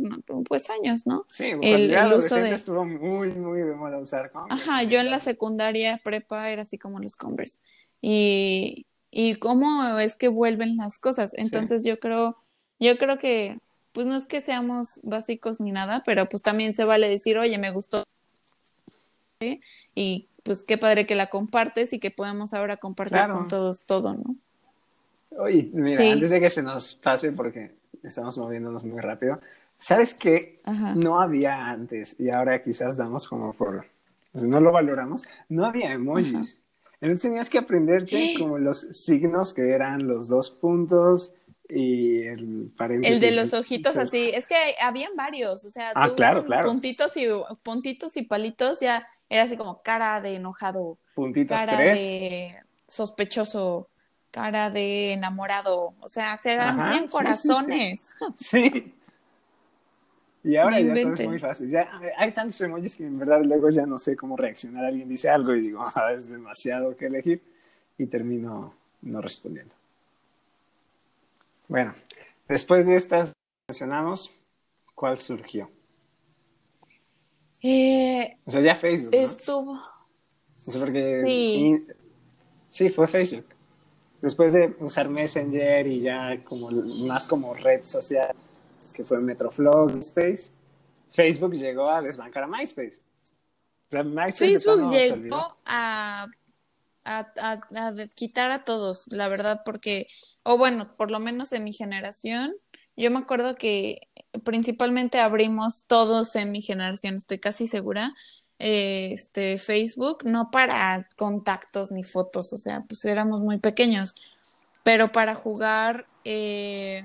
pues años, ¿no? Sí, el, el uso de... estuvo muy, muy de moda usar Converse. Ajá, yo en la secundaria prepa era así como los Converse. Y, y cómo es que vuelven las cosas. Entonces yo creo, yo creo que, pues no es que seamos básicos ni nada, pero pues también se vale decir, oye, me gustó. Y pues qué padre que la compartes y que podamos ahora compartir con todos todo, ¿no? Oye, mira, antes de que se nos pase, porque estamos moviéndonos muy rápido, ¿sabes qué? No había antes y ahora quizás damos como por, pues no lo valoramos, no había emojis. Entonces tenías que aprenderte como los signos que eran los dos puntos, y el paréntesis. El de los ojitos así, es que habían varios, o sea, ah, claro, claro. puntitos y puntitos y palitos ya era así como cara de enojado, puntitos cara de sospechoso, cara de enamorado, o sea, eran 100 corazones. Sí, Y ahora ya todo es muy fácil. Ya hay tantos emojis que en verdad luego ya no sé cómo reaccionar. Alguien dice algo y digo, ah, es demasiado que elegir y termino no respondiendo. Bueno, después de estas mencionamos, ¿cuál surgió? Eh, o sea, ya Facebook. ¿no? Estuvo. porque sí. sí, fue Facebook. Después de usar Messenger y ya como más como red social, que fue Metroflog, Space, Facebook llegó a desbancar a MySpace. O sea, MySpace Facebook llegó a, a, a quitar a todos, la verdad, porque o bueno, por lo menos en mi generación, yo me acuerdo que principalmente abrimos todos en mi generación, estoy casi segura, eh, este Facebook, no para contactos ni fotos, o sea, pues éramos muy pequeños, pero para jugar eh,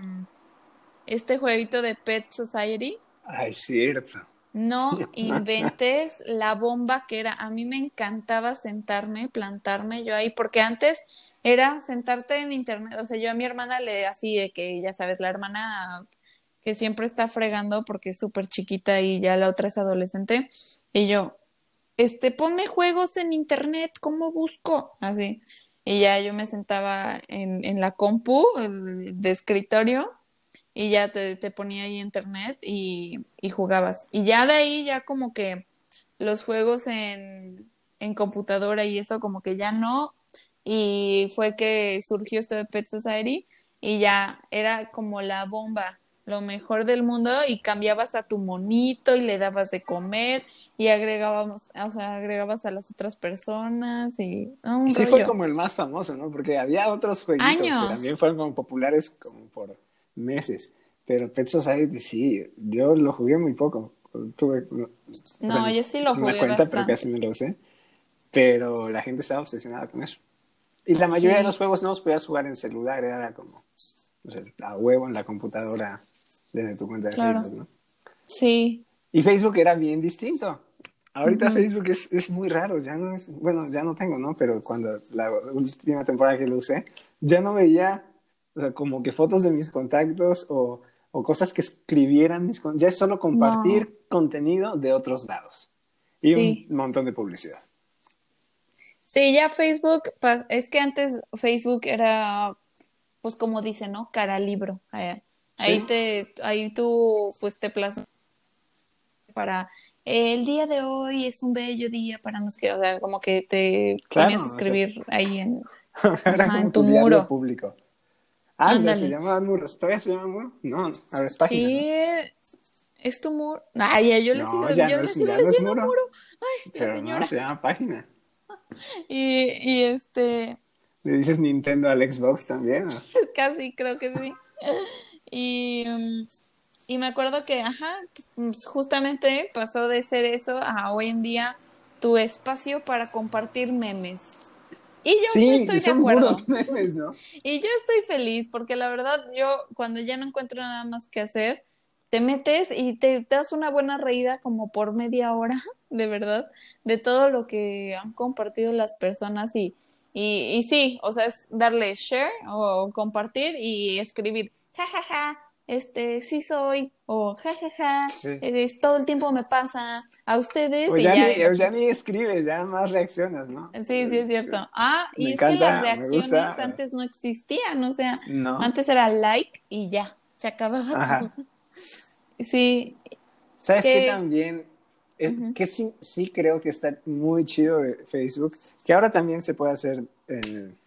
este jueguito de Pet Society. Ay, cierto. No inventes la bomba que era. A mí me encantaba sentarme, plantarme yo ahí, porque antes era sentarte en internet. O sea, yo a mi hermana le así de que, ya sabes, la hermana que siempre está fregando porque es súper chiquita y ya la otra es adolescente. Y yo, este, ponme juegos en internet, ¿cómo busco? Así. Y ya yo me sentaba en, en la compu de escritorio y ya te, te ponía ahí internet y, y, jugabas. Y ya de ahí ya como que los juegos en, en computadora y eso como que ya no. Y fue que surgió esto de Pet Society y ya era como la bomba, lo mejor del mundo y cambiabas a tu monito y le dabas de comer y agregábamos, o sea, agregabas a las otras personas y sí fue como el más famoso, ¿no? Porque había otros jueguitos que también fueron como populares como por meses. Pero Pet Society sí, yo lo jugué muy poco. Tuve, no, yo sí lo jugué. Una cuenta, pero casi no lo usé. Pero la gente estaba obsesionada con eso. Y la mayoría de los juegos no los podías jugar en celular, era como o sea, a huevo en la computadora desde tu cuenta de Facebook, ¿no? Sí. Y Facebook era bien distinto. Ahorita Facebook es, es, muy raro, ya no es, bueno, ya no tengo, ¿no? Pero cuando la última temporada que lo usé, ya no veía o sea, como que fotos de mis contactos o, o cosas que escribieran mis contactos. Ya es solo compartir contenido de otros lados. Y un montón de publicidad. Sí, ya Facebook, es que antes Facebook era, pues como dice, ¿no? Cara libro. Ahí te, ahí tú, pues te plasmas para el día de hoy es un bello día para nos que, o sea, como que te claro, a escribir ahí en, en tu muro público. Ah, se llama muro, ¿todavía se llama muro? No, a ver. Sí, es tu muro. Ay, yo le sigo, yo le sigo diciendo muro. muro. Ay, Pero la señora. No, se llama página. Y, y este. ¿Le dices Nintendo al Xbox también? Casi, creo que sí. Y, y me acuerdo que, ajá, pues, justamente pasó de ser eso a hoy en día tu espacio para compartir memes. Y yo sí, estoy son de acuerdo. Memes, ¿no? y yo estoy feliz porque la verdad yo cuando ya no encuentro nada más que hacer, te metes y te, das una buena reída como por media hora, de verdad, de todo lo que han compartido las personas y, y, y sí, o sea, es darle share o compartir y escribir, jajaja, ja, ja, este, sí soy, o jajaja, ja, es, todo el tiempo me pasa a ustedes. O ya, ni, ya ni escribes, ya más reaccionas, ¿no? Sí, sí, es cierto. Ah, y es que las reacciones antes no existían, o sea, antes era like y ya, se acababa todo. Sí. ¿Sabes qué también? Es, Que sí, sí creo que está muy chido de Facebook, que ahora también se puede hacer,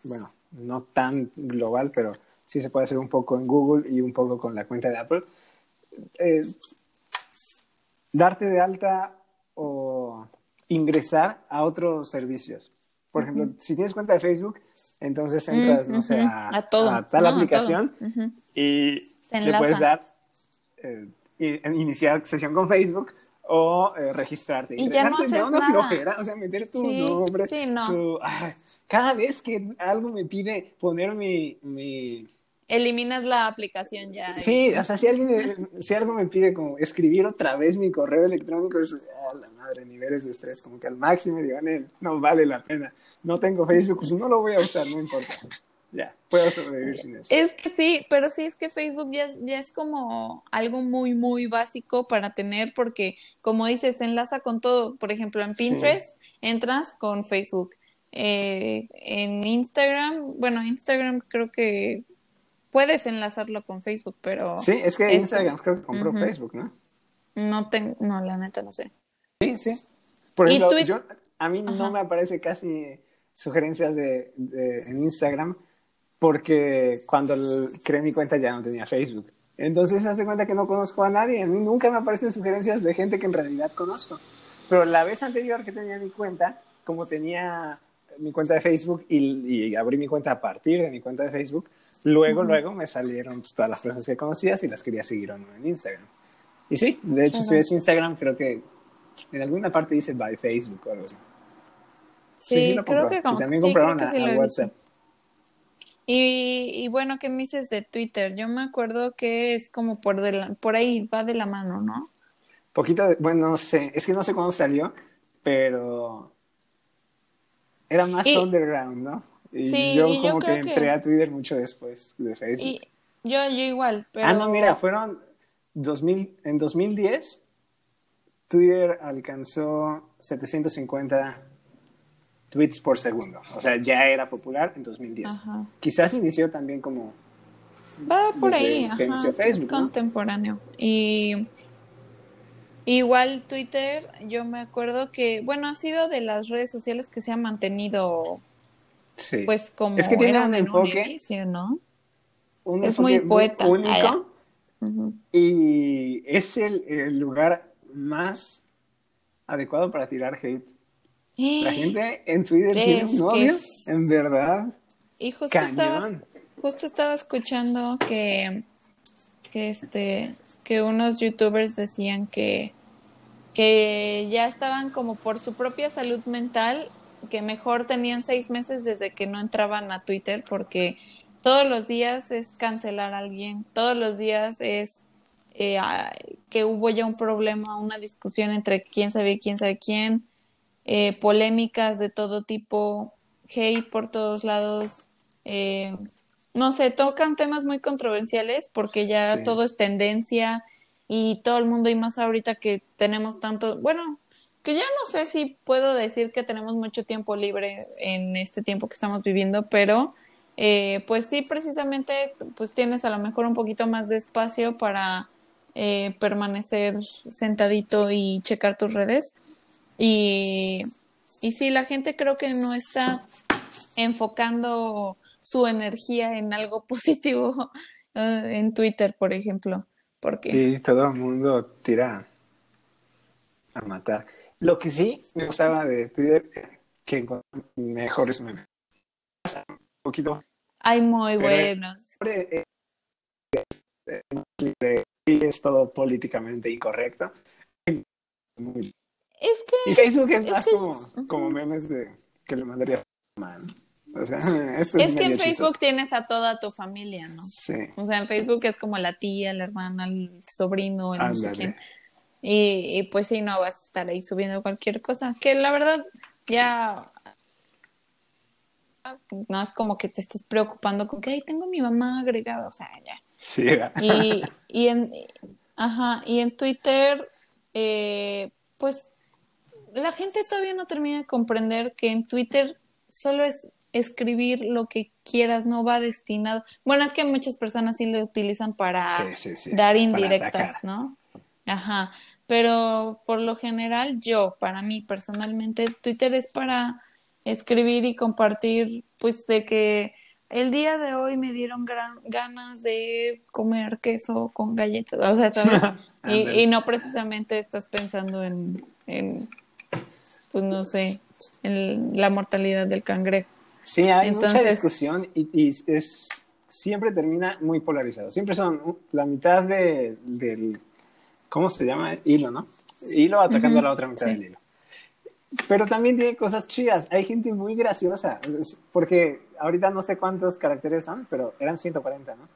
bueno, no tan global, pero sí se puede hacer un poco en Google y un poco con la cuenta de Apple. Eh, darte de alta o ingresar a otros servicios. Por ejemplo, si tienes cuenta de Facebook, entonces entras, no sé, a, tal aplicación y le puedes dar eh, iniciar sesión con Facebook o eh, registrarte. Y ya no haces una nada. flojera, o sea, meter tu nombre. Sí, no. cada vez que algo me pide poner mi, mi... Eliminas la aplicación ya. Sí, o sea, si, alguien, si algo me pide como escribir otra vez mi correo electrónico, es, a la madre, niveles de estrés, como que al máximo, digan, no vale la pena. No tengo Facebook, pues no lo voy a usar, no importa ya, puedo sobrevivir sin eso. Es que sí, pero sí es que Facebook ya, ya es como algo muy, muy básico para tener porque, como dices, se enlaza con todo. Por ejemplo, en Pinterest entras con Facebook. Eh, en Instagram, bueno, Instagram creo que puedes enlazarlo con Facebook, pero... Sí, es que Instagram creo que compró Facebook, ¿no? No, tengo, no, la neta no sé. Sí, sí. Por ejemplo, yo, a mí no me aparece casi sugerencias de, de, en Instagram porque cuando creé mi cuenta ya no tenía Facebook. Entonces se hace cuenta que no conozco a nadie. A mí nunca me aparecen sugerencias de gente que en realidad conozco. Pero la vez anterior que tenía mi cuenta, como tenía mi cuenta de Facebook y, abrí mi cuenta a partir de mi cuenta de Facebook, luego, luego me salieron pues, todas las personas que conocías y las quería seguir o no en Instagram. Y sí, de hecho, si ves Instagram, creo que en alguna parte dice by Facebook o algo así. Sí, creo que como, y también compraron a, WhatsApp. Y, bueno, ¿qué me dices de Twitter? Yo me acuerdo que es como por, de por ahí, va de la mano, ¿no? Poquito, bueno, no sé, es que no sé cuándo salió, pero era más underground, ¿no? Y yo como que entré a Twitter mucho después de Facebook. yo, yo igual, pero... Ah, no, mira, fueron 2000, en 2010 Twitter alcanzó 750 tweets por segundo. O sea, ya era popular en 2010. Quizás inició también como... Va por ahí, es contemporáneo. Y igual Twitter, yo me acuerdo que, bueno, ha sido de las redes sociales que se ha mantenido, sí. pues como es que tiene un enfoque, ¿no? es muy poeta. único. Y es el, el lugar más adecuado para tirar hate la gente en Twitter tiene un novio, en verdad. Y justo estaba, justo estaba escuchando que, que este que unos youtubers decían que, que ya estaban como por su propia salud mental, que mejor tenían seis meses desde que no entraban a Twitter, porque todos los días es cancelar a alguien, todos los días es eh, que hubo ya un problema, una discusión entre quién sabe quién sabe quién, eh, polémicas de todo tipo, hate por todos lados. Eh, no sé, tocan temas muy controversiales porque ya todo es tendencia y todo el mundo y más ahorita que tenemos tanto, bueno, que ya no sé si puedo decir que tenemos mucho tiempo libre en este tiempo que estamos viviendo, pero eh, pues sí, precisamente, pues tienes a lo mejor un poquito más de espacio para eh, permanecer sentadito y checar tus redes. Y, y sí, la gente creo que no está enfocando su energía en algo positivo eh, en Twitter, por ejemplo. Porque... Sí, todo el mundo tira a matar. Lo que sí me gustaba de Twitter, que mejores memes. Un poquito. Hay muy buenos. Eh, es todo políticamente incorrecto. Es que. Y Facebook es, más como, como memes de que le mandaría mal. O sea, esto es, es que en Facebook tienes a toda tu familia, ¿no? Sí. O sea, en Facebook es como la tía, la hermana, el sobrino, el no sé quién. Y, y, pues sí, no vas a estar ahí subiendo cualquier cosa. Que la verdad, ya. No es como que te estés preocupando con que, ay, tengo a mi mamá agregada. O sea, ya. Sí. Y, y, en, ajá, y en Twitter, eh, pues la gente todavía no termina de comprender que en Twitter solo es escribir lo que quieras, no va destinado. Bueno, es que muchas personas sí lo utilizan para dar indirectas, ¿no? Ajá. Pero por lo general, yo, para mí personalmente, Twitter es para escribir y compartir, pues, de que el día de hoy me dieron gran, ganas de comer queso con galletas, o sea, y, y, no precisamente estás pensando en, en pues no sé, en la mortalidad del cangrejo. Sí, hay mucha discusión y, es, siempre termina muy polarizado. Siempre son la mitad de, del, ¿cómo se llama? Hilo, ¿no? Hilo atacando a la otra mitad del hilo. Pero también tiene cosas chidas. Hay gente muy graciosa. Porque ahorita no sé cuántos caracteres son, pero eran 140, ¿no?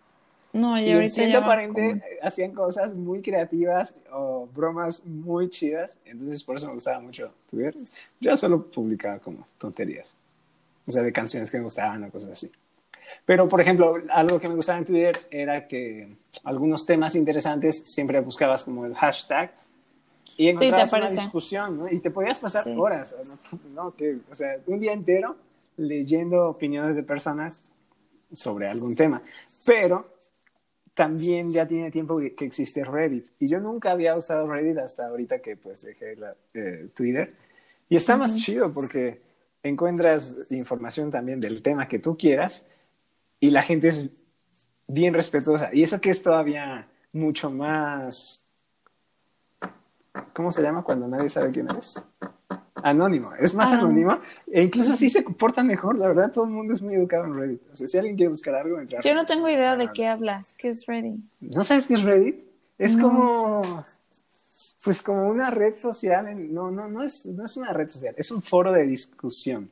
No, y, y ahorita 140 hacían cosas muy creativas o bromas muy chidas. Entonces por eso me gustaba mucho Twitter. Yo solo publicaba como tonterías o sea, de canciones que me gustaban o cosas así. Pero, por ejemplo, algo que me gustaba en Twitter era que algunos temas interesantes siempre buscabas como el hashtag y encontrabas una discusión, ¿no? Y te podías pasar horas, ¿no? Que, o sea, un día entero leyendo opiniones de personas sobre algún tema. Pero también ya tiene tiempo que existe Reddit. Y yo nunca había usado Reddit hasta ahorita que pues dejé la, eh, Twitter. Y está más chido porque encuentras información también del tema que tú quieras y la gente es bien respetuosa. Y eso que es todavía mucho más... ¿Cómo se llama cuando nadie sabe quién eres? Anónimo, es más ah. anónimo e incluso así se comportan mejor, la verdad todo el mundo es muy educado en Reddit. O sea, si alguien quiere buscar algo, entrar. Yo no tengo idea de qué hablas, ¿qué es Reddit? ¿No sabes qué es Reddit? Es como pues como una red social, no, no, no es, no es una red social, es un foro de discusión.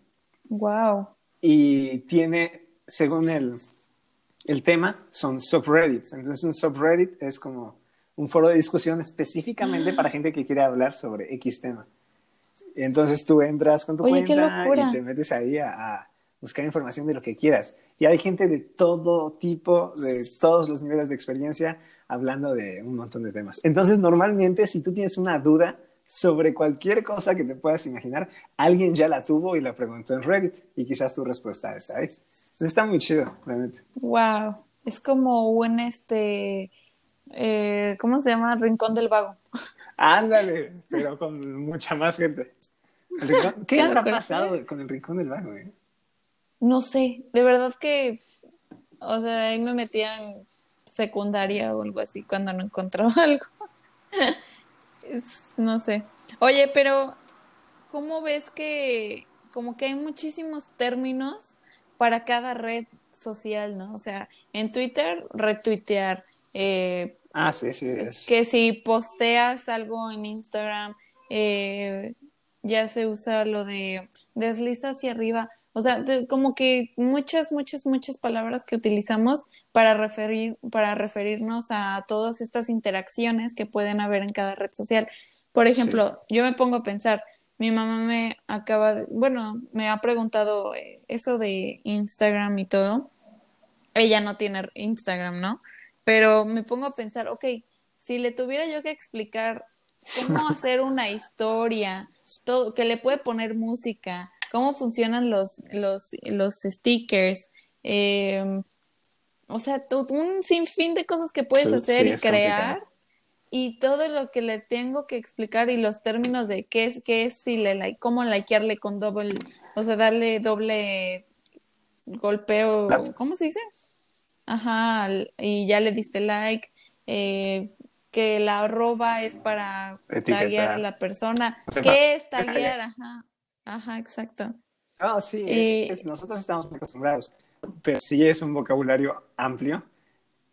Wow. Y tiene, según el, el tema, son subreddits. Entonces un subreddit es como un foro de discusión específicamente para gente que quiere hablar sobre X tema. Entonces tú entras con tu cuenta y te metes ahí a, buscar información de lo que quieras. Y hay gente de todo tipo, de todos los niveles de experiencia, hablando de un montón de temas. Entonces, normalmente, si tú tienes una duda sobre cualquier cosa que te puedas imaginar, alguien ya la tuvo y la preguntó en Reddit y quizás tu respuesta está ahí. Entonces, está muy chido, realmente. Wow, es como un este, eh, ¿cómo se llama? Rincón del Vago. Ándale, pero con mucha más gente. ¿Qué habrá pasado con el Rincón del Vago? Eh? No sé, de verdad que, o sea, ahí me metían secundaria o algo así cuando no encontró algo. no sé. Oye, pero ¿cómo ves que como que hay muchísimos términos para cada red social, ¿no? O sea, en Twitter, retuitear. Eh, ah, sí, sí. Es. Que si posteas algo en Instagram, eh, ya se usa lo de desliza hacia arriba. O sea, como que muchas, muchas, muchas palabras que utilizamos para, referir, para referirnos a todas estas interacciones que pueden haber en cada red social. Por ejemplo, yo me pongo a pensar, mi mamá me acaba de, bueno, me ha preguntado eh, eso de Instagram y todo. Ella no tiene Instagram, ¿no? Pero me pongo a pensar, ok, si le tuviera yo que explicar cómo hacer una historia, todo, que le puede poner música, cómo funcionan los, los, los stickers, eh, o sea, un sinfín de cosas que puedes hacer y crear. Y todo lo que le tengo que explicar y los términos de qué es, qué es, si le like, cómo likearle con doble, o sea, darle doble golpeo, ¿cómo se dice? Ajá, y ya le diste like, eh, que la arroba es para taguear a la persona. ¿Qué es taguear? Ajá, ajá, exacto. Ah, sí, nosotros estamos acostumbrados pero sí es un vocabulario amplio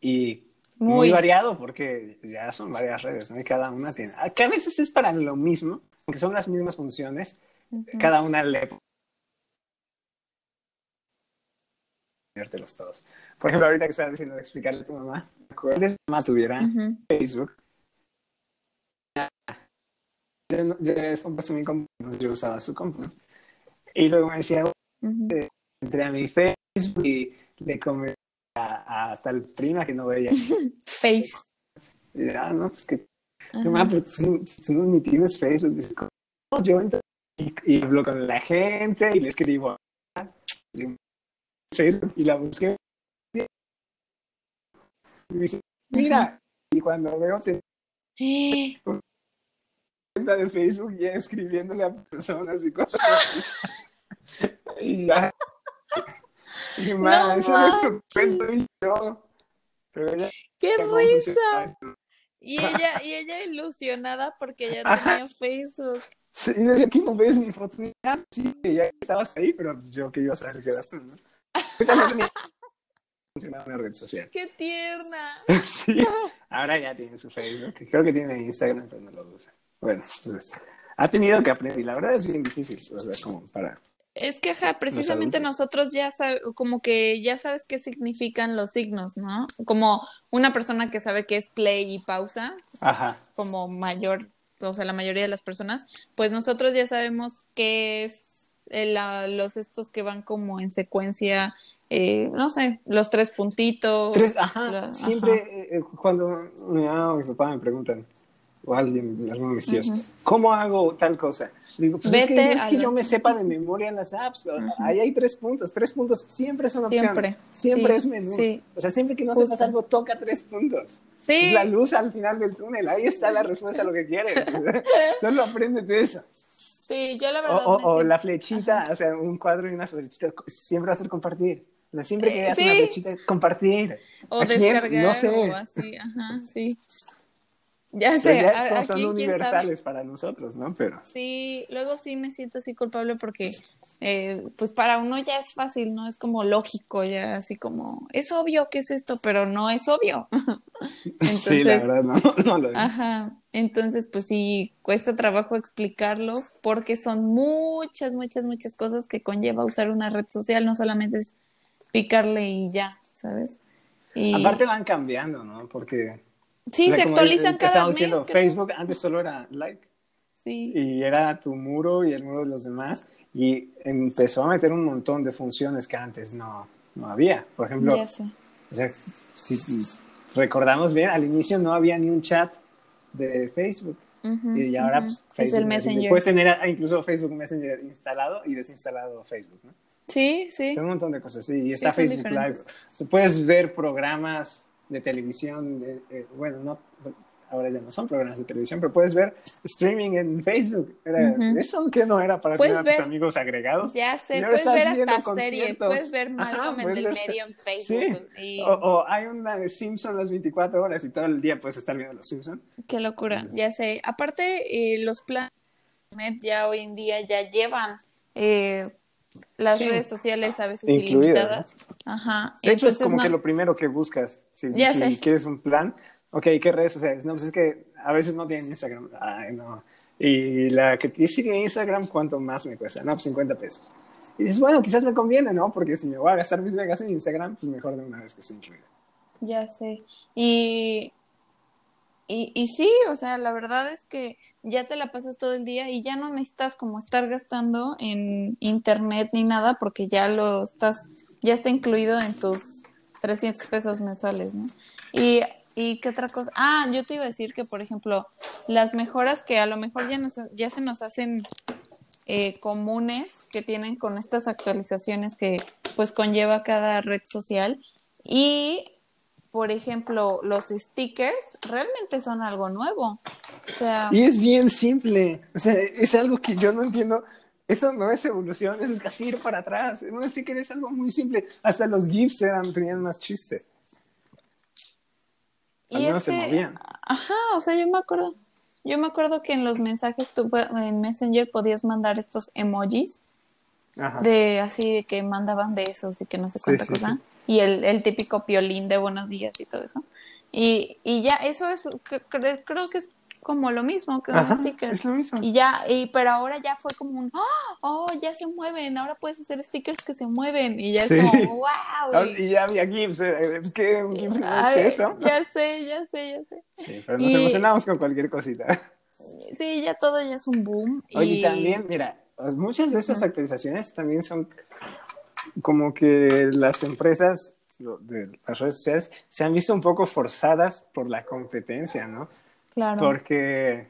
y muy, variado porque ya son varias redes, ¿no? Y cada una tiene, que a veces es para lo mismo, aunque son las mismas funciones, cada una le los todos. Por ejemplo, ahorita que estaba diciendo de explicarle a tu mamá, ¿cuál es mamá tuviera Facebook? Yo, yo, es un paso mi compu, yo usaba su compu. Y luego me decía, entré a mi Facebook y le come a, tal prima que no veía. Face. Y, ah, no, pues que. No, pero tú, tú, no ni tienes Facebook. Dice, yo entro y, hablo con la gente y le escribo Facebook y la busqué. Y dice, mira, y cuando veo te cuenta de Facebook ya escribiéndole a personas y cosas así. y ya y más, eso es estupendo y yo. ¡Qué risa! Y ella, y ella ilusionada porque ya tenía Facebook. Sí, y decía, aquí no ves mi foto. Sí, ya estabas ahí, pero yo que iba a saber que eras tú, ¿no? Una red social. ¡Qué tierna! sí, ahora ya tiene su Facebook. Creo que tiene Instagram, pero no lo usa. Bueno, pues, ha tenido que aprender y la verdad es bien difícil, o sea, como para es que, ajá, precisamente nosotros ya sabemos, como que ya sabes qué significan los signos, ¿no? Como una persona que sabe qué es play y pausa, ajá. como mayor, o sea, la mayoría de las personas, pues nosotros ya sabemos qué es los estos que van como en secuencia, eh, no sé, los tres puntitos. Tres, ajá, siempre eh, eh, cuando mi mamá o mi papá me preguntan, o alguien, alguno de mis tíos, ¿cómo hago tal cosa? Digo, pues es que no es que yo me sepa de memoria en las apps, ahí hay tres puntos, tres puntos siempre son opciones, siempre, siempre es menú, o sea, siempre que no sepas algo, toca tres puntos. Sí. La luz al final del túnel, ahí está la respuesta a lo que quieres, solo apréndete eso. Sí, yo la verdad. O, la flechita, o sea, un cuadro y una flechita, siempre va a ser compartir. O sea, siempre que veas una flechita, compartir. O descargar no sé. o así, ajá, sí. Ya sé, son universales para nosotros, ¿no? Pero sí, luego sí me siento así culpable porque, eh, pues para uno ya es fácil, ¿no? Es como lógico, ya así como es obvio que es esto, pero no es obvio. sí, la verdad, no, no lo es. Ajá. Entonces, pues sí, cuesta trabajo explicarlo porque son muchas, muchas, muchas cosas que conlleva usar una red social, no solamente es picarle y ya, ¿sabes? Y... Aparte van cambiando, ¿no? Porque Sí, se actualizan cada mes. Facebook antes solo era like. Sí. Y era tu muro y el muro de los demás. Y empezó a meter un montón de funciones que antes no, no había. Por ejemplo, o sea, si recordamos bien, al inicio no había ni un chat de Facebook. y ahora pues, es el Messenger. Puedes tener incluso Facebook Messenger instalado y desinstalado Facebook, ¿no? Sí, sí. Son un montón de cosas, sí. Y está Facebook Live. puedes ver programas de televisión, de, eh, bueno, no, ahora ya no son programas de televisión, pero puedes ver streaming en Facebook. Eso que no era para tener a tus amigos agregados. Ya sé, puedes ver hasta series, puedes ver Malcolm en el medio en Facebook. O, hay una de Simpsons las 24 horas y todo el día puedes estar viendo los Simpsons. Qué locura, ya sé. Aparte, eh, los planes ya hoy en día ya llevan eh, las redes sociales a veces ilimitadas. Ajá. De hecho, es como que lo primero que buscas. Si, quieres un plan, ok, ¿qué redes sociales? No, pues es que a veces no tienen Instagram. Ay, no. Y la que tiene Instagram, ¿cuánto más me cuesta? No, pues 50 pesos. Y dices, bueno, quizás me conviene, ¿no? Porque si me voy a gastar mis megas en Instagram, pues mejor de una vez que esté incluido. Ya sé. Y y, y sí, o sea, la verdad es que ya te la pasas todo el día y ya no necesitas como estar gastando en internet ni nada porque ya lo estás, ya está incluido en tus 300 pesos mensuales, ¿no? Y ¿Y qué otra cosa? Ah, yo te iba a decir que, por ejemplo, las mejoras que a lo mejor ya, ya se nos hacen eh, comunes que tienen con estas actualizaciones que pues conlleva cada red social y por ejemplo, los stickers realmente son algo nuevo. O sea, y es bien simple. O sea, es algo que yo no entiendo. Eso no es evolución, eso es casi ir para atrás. Un sticker es algo muy simple. Hasta los GIFs eran, tenían más chiste. y es se movían. Ajá, o sea, yo me acuerdo. Yo me acuerdo que en los mensajes tú, en Messenger podías mandar estos emojis. De así de que mandaban besos y que no sé cuánta cosa y el, el típico piolín de buenos días y todo eso. Y, y ya, eso es, creo que es como lo mismo que un sticker. Es lo mismo. Y ya, y, pero ahora ya fue como un, ¡Oh! oh, ya se mueven, ahora puedes hacer stickers que se mueven. Y ya es como, wow. Y, ya había GIFs, eh, es que GIF no es eso. Ya sé, ya sé, ya sé. Sí, pero nos emocionamos con cualquier cosita. Sí, ya todo ya es un boom. Oye, y también, mira, pues muchas de estas actualizaciones también son como que las empresas de las redes sociales se han visto un poco forzadas por la competencia, ¿no? Claro. Porque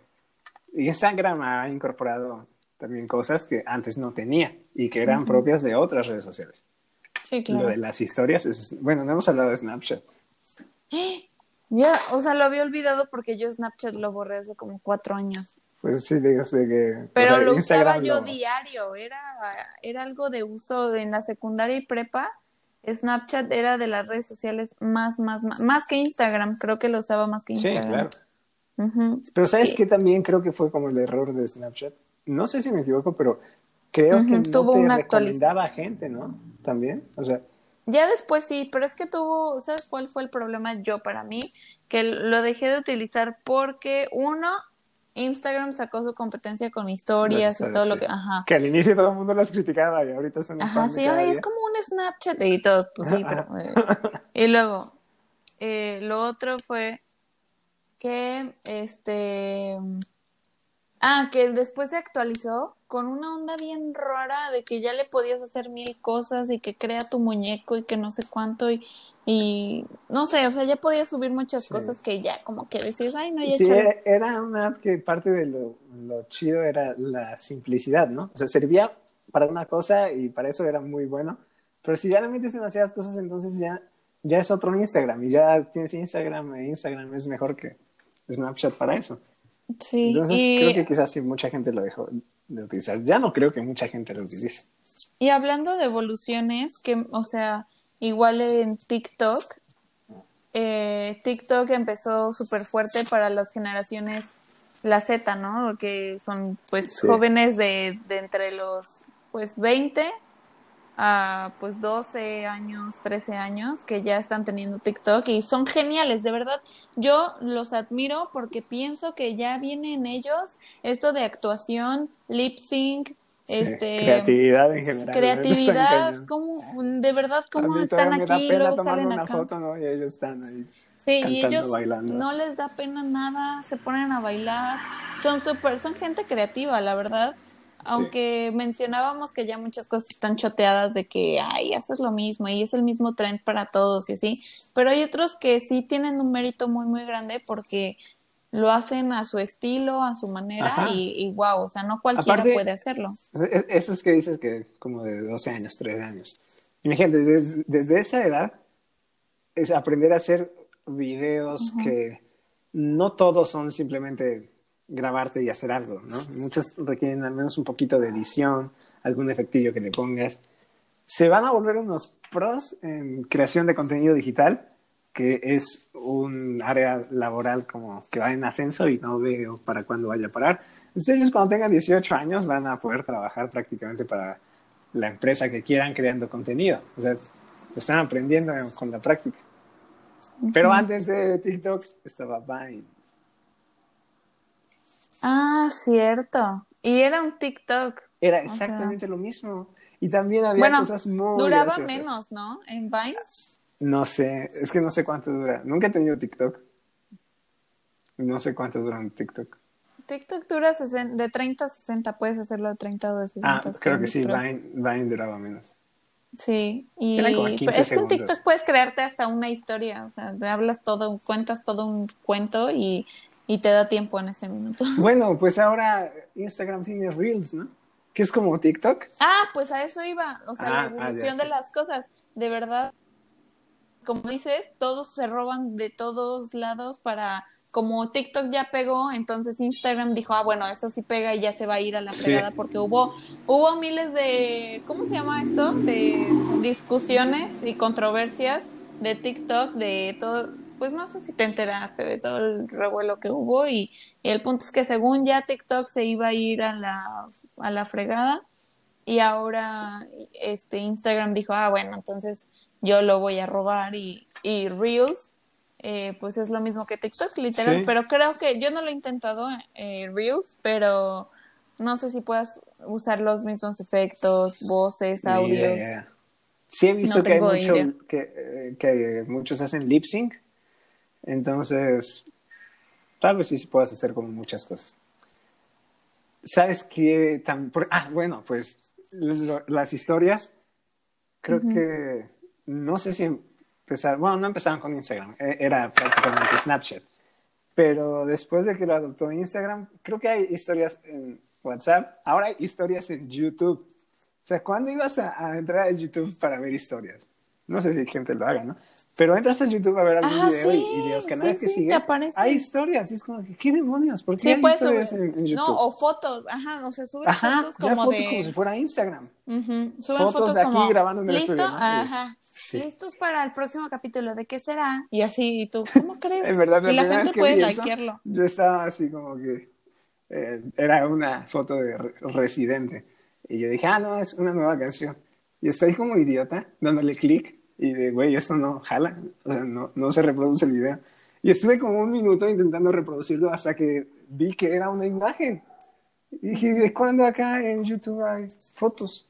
Instagram ha incorporado también cosas que antes no tenía y que eran propias de otras redes sociales. Sí, claro. Lo de las historias es, bueno, no hemos hablado de Snapchat. Ya, o sea, lo había olvidado porque yo Snapchat lo borré hace como cuatro años. Pues sí, digo, que... Pero lo usaba yo diario, era, era algo de uso en la secundaria y prepa. Snapchat era de las redes sociales más, más, más, más que Instagram. Creo que lo usaba más que Instagram. Sí, claro. Pero ¿sabes qué también creo que fue como el error de Snapchat? No sé si me equivoco, pero creo que no tuvo te una recomendaba gente, ¿no? También, o sea... Ya después sí, pero es que tuvo, ¿sabes cuál fue el problema yo para mí? Que lo dejé de utilizar porque uno, Instagram sacó su competencia con historias y todo lo que, ajá. Que al inicio todo el mundo las criticaba y ahorita son Ajá, sí, es como un Snapchat y todos, pues sí, pero eh, y luego eh, lo otro fue que este ah, que después se actualizó con una onda bien rara de que ya le podías hacer mil cosas y que crea tu muñeco y que no sé cuánto y y no sé, o sea, ya podía subir muchas cosas que ya como que decías, ay, no, ya Sí, era una app que parte de lo, lo, chido era la simplicidad, ¿no? O sea, servía para una cosa y para eso era muy bueno. Pero si ya le metes demasiadas cosas, entonces ya, ya es otro Instagram y ya tienes Instagram e Instagram es mejor que Snapchat para eso. Sí. Entonces creo que quizás sí mucha gente lo dejó de utilizar. Ya no creo que mucha gente lo utilice. Y hablando de evoluciones, que, o sea, Igual en TikTok. Eh, TikTok empezó súper fuerte para las generaciones, la Z, ¿no? Que son pues jóvenes de, de, entre los pues 20 a pues 12 años, 13 años que ya están teniendo TikTok y son geniales, de verdad. Yo los admiro porque pienso que ya viene en ellos esto de actuación, lip sync, este, creatividad en general. Creatividad, ¿cómo, de verdad, cómo están aquí y luego salen una acá. Foto, ¿no? Y ellos están ahí. Sí, y ellos no les da pena nada, se ponen a bailar. Son super, son gente creativa, la verdad. Aunque mencionábamos que ya muchas cosas están choteadas de que, ay, haces lo mismo y es el mismo trend para todos y así. Pero hay otros que sí tienen un mérito muy, muy grande porque lo hacen a su estilo, a su manera y, y, wow, o sea, no cualquiera puede hacerlo. Eso es que dices que como de 12 años, 13 años. Imagínate, desde, desde esa edad es aprender a hacer videos que no todos son simplemente grabarte y hacer algo, ¿no? Muchos requieren al menos un poquito de edición, algún efectillo que le pongas. Se van a volver unos pros en creación de contenido digital que es un área laboral como que va en ascenso y no veo para cuándo vaya a parar. Entonces ellos cuando tengan 18 años van a poder trabajar prácticamente para la empresa que quieran creando contenido. O sea, están aprendiendo con la práctica. Pero antes de TikTok estaba Vine. Ah, cierto. Y era un TikTok. Era exactamente lo mismo. Y también había cosas muy duraba menos, ¿no? En Vine. No sé, es que no sé cuánto dura. Nunca he tenido TikTok. No sé cuánto dura un TikTok. TikTok dura de 30 a 60, puedes hacerlo de 30 o de 60. Ah, creo que sí, Vine, Vine, duraba menos. Sí, y es que en TikTok puedes crearte hasta una historia, o sea, te hablas todo, cuentas todo un cuento y, y te da tiempo en ese minuto. Bueno, pues ahora Instagram tiene Reels, ¿no? Que es como TikTok. Ah, pues a eso iba, o sea, la ah, ah, evolución de las cosas, de verdad. Como dices, todos se roban de todos lados para como TikTok ya pegó, entonces Instagram dijo, ah, bueno, eso sí pega y ya se va a ir a la pegada porque hubo, hubo miles de, ¿cómo se llama esto? De discusiones y controversias de TikTok, de todo, pues no sé si te enteraste de todo el revuelo que hubo y, el punto es que según ya TikTok se iba a ir a la, a la fregada y ahora este Instagram dijo, ah, bueno, entonces yo lo voy a robar y, y Reels eh, pues es lo mismo que TikTok, literal. Pero creo que yo no lo he intentado eh, Reels, pero no sé si puedas usar los mismos efectos, voces, audios. Sí he visto que hay mucho, que, eh, que, muchos hacen lip sync, entonces tal vez sí puedas hacer como muchas cosas. ¿Sabes qué? Ah, bueno, pues las historias, creo que no sé si bueno, no empezaron con Instagram, e, era prácticamente Snapchat. Pero después de que lo adoptó Instagram, creo que hay historias en WhatsApp, ahora hay historias en YouTube. O sea, ¿cuándo ibas a, entrar a YouTube para ver historias? No sé si hay gente lo haga, ¿no? Pero entras a YouTube a ver algún ah, video y, de los canales que sigues, hay historias y es como, ¿qué demonios? ¿Por qué hay historias en, YouTube? No, o fotos, ajá, o sea, suben fotos como fotos de... como si fuera Instagram. Suben fotos, de aquí grabando en el ¿Listo? Ajá, listos para el próximo capítulo, ¿de qué será? Y así, ¿y tú cómo crees? en verdad, y la gente puede likearlo. Yo estaba así como que eh, era una foto de Residente. Y yo dije, ah, no, es una nueva canción. Y estoy como idiota dándole clic y de, güey, esto no jala, o sea, no, no se reproduce el video. Y estuve como un minuto intentando reproducirlo hasta que vi que era una imagen. Y dije, ¿de cuándo acá en YouTube hay fotos?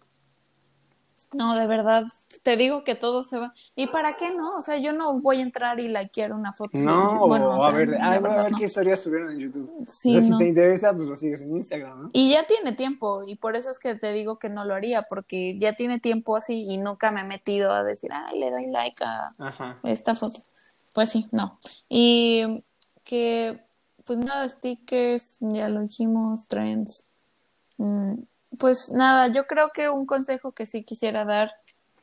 No, de verdad, te digo que todo se va. ¿Y para qué no? O sea, yo no voy a entrar y likear una foto. No, bueno, a, ver, a ver qué historias subieron en YouTube. Sí, o sea, si te interesa, pues lo sigues en Instagram, ¿no? Y ya tiene tiempo, y por eso es que te digo que no lo haría, porque ya tiene tiempo así y nunca me he metido a decir, ay, le doy like a esta foto. Pues sí, no. Y que, pues nada, stickers, ya lo dijimos, trends. Mm, pues nada, yo creo que un consejo que sí quisiera dar,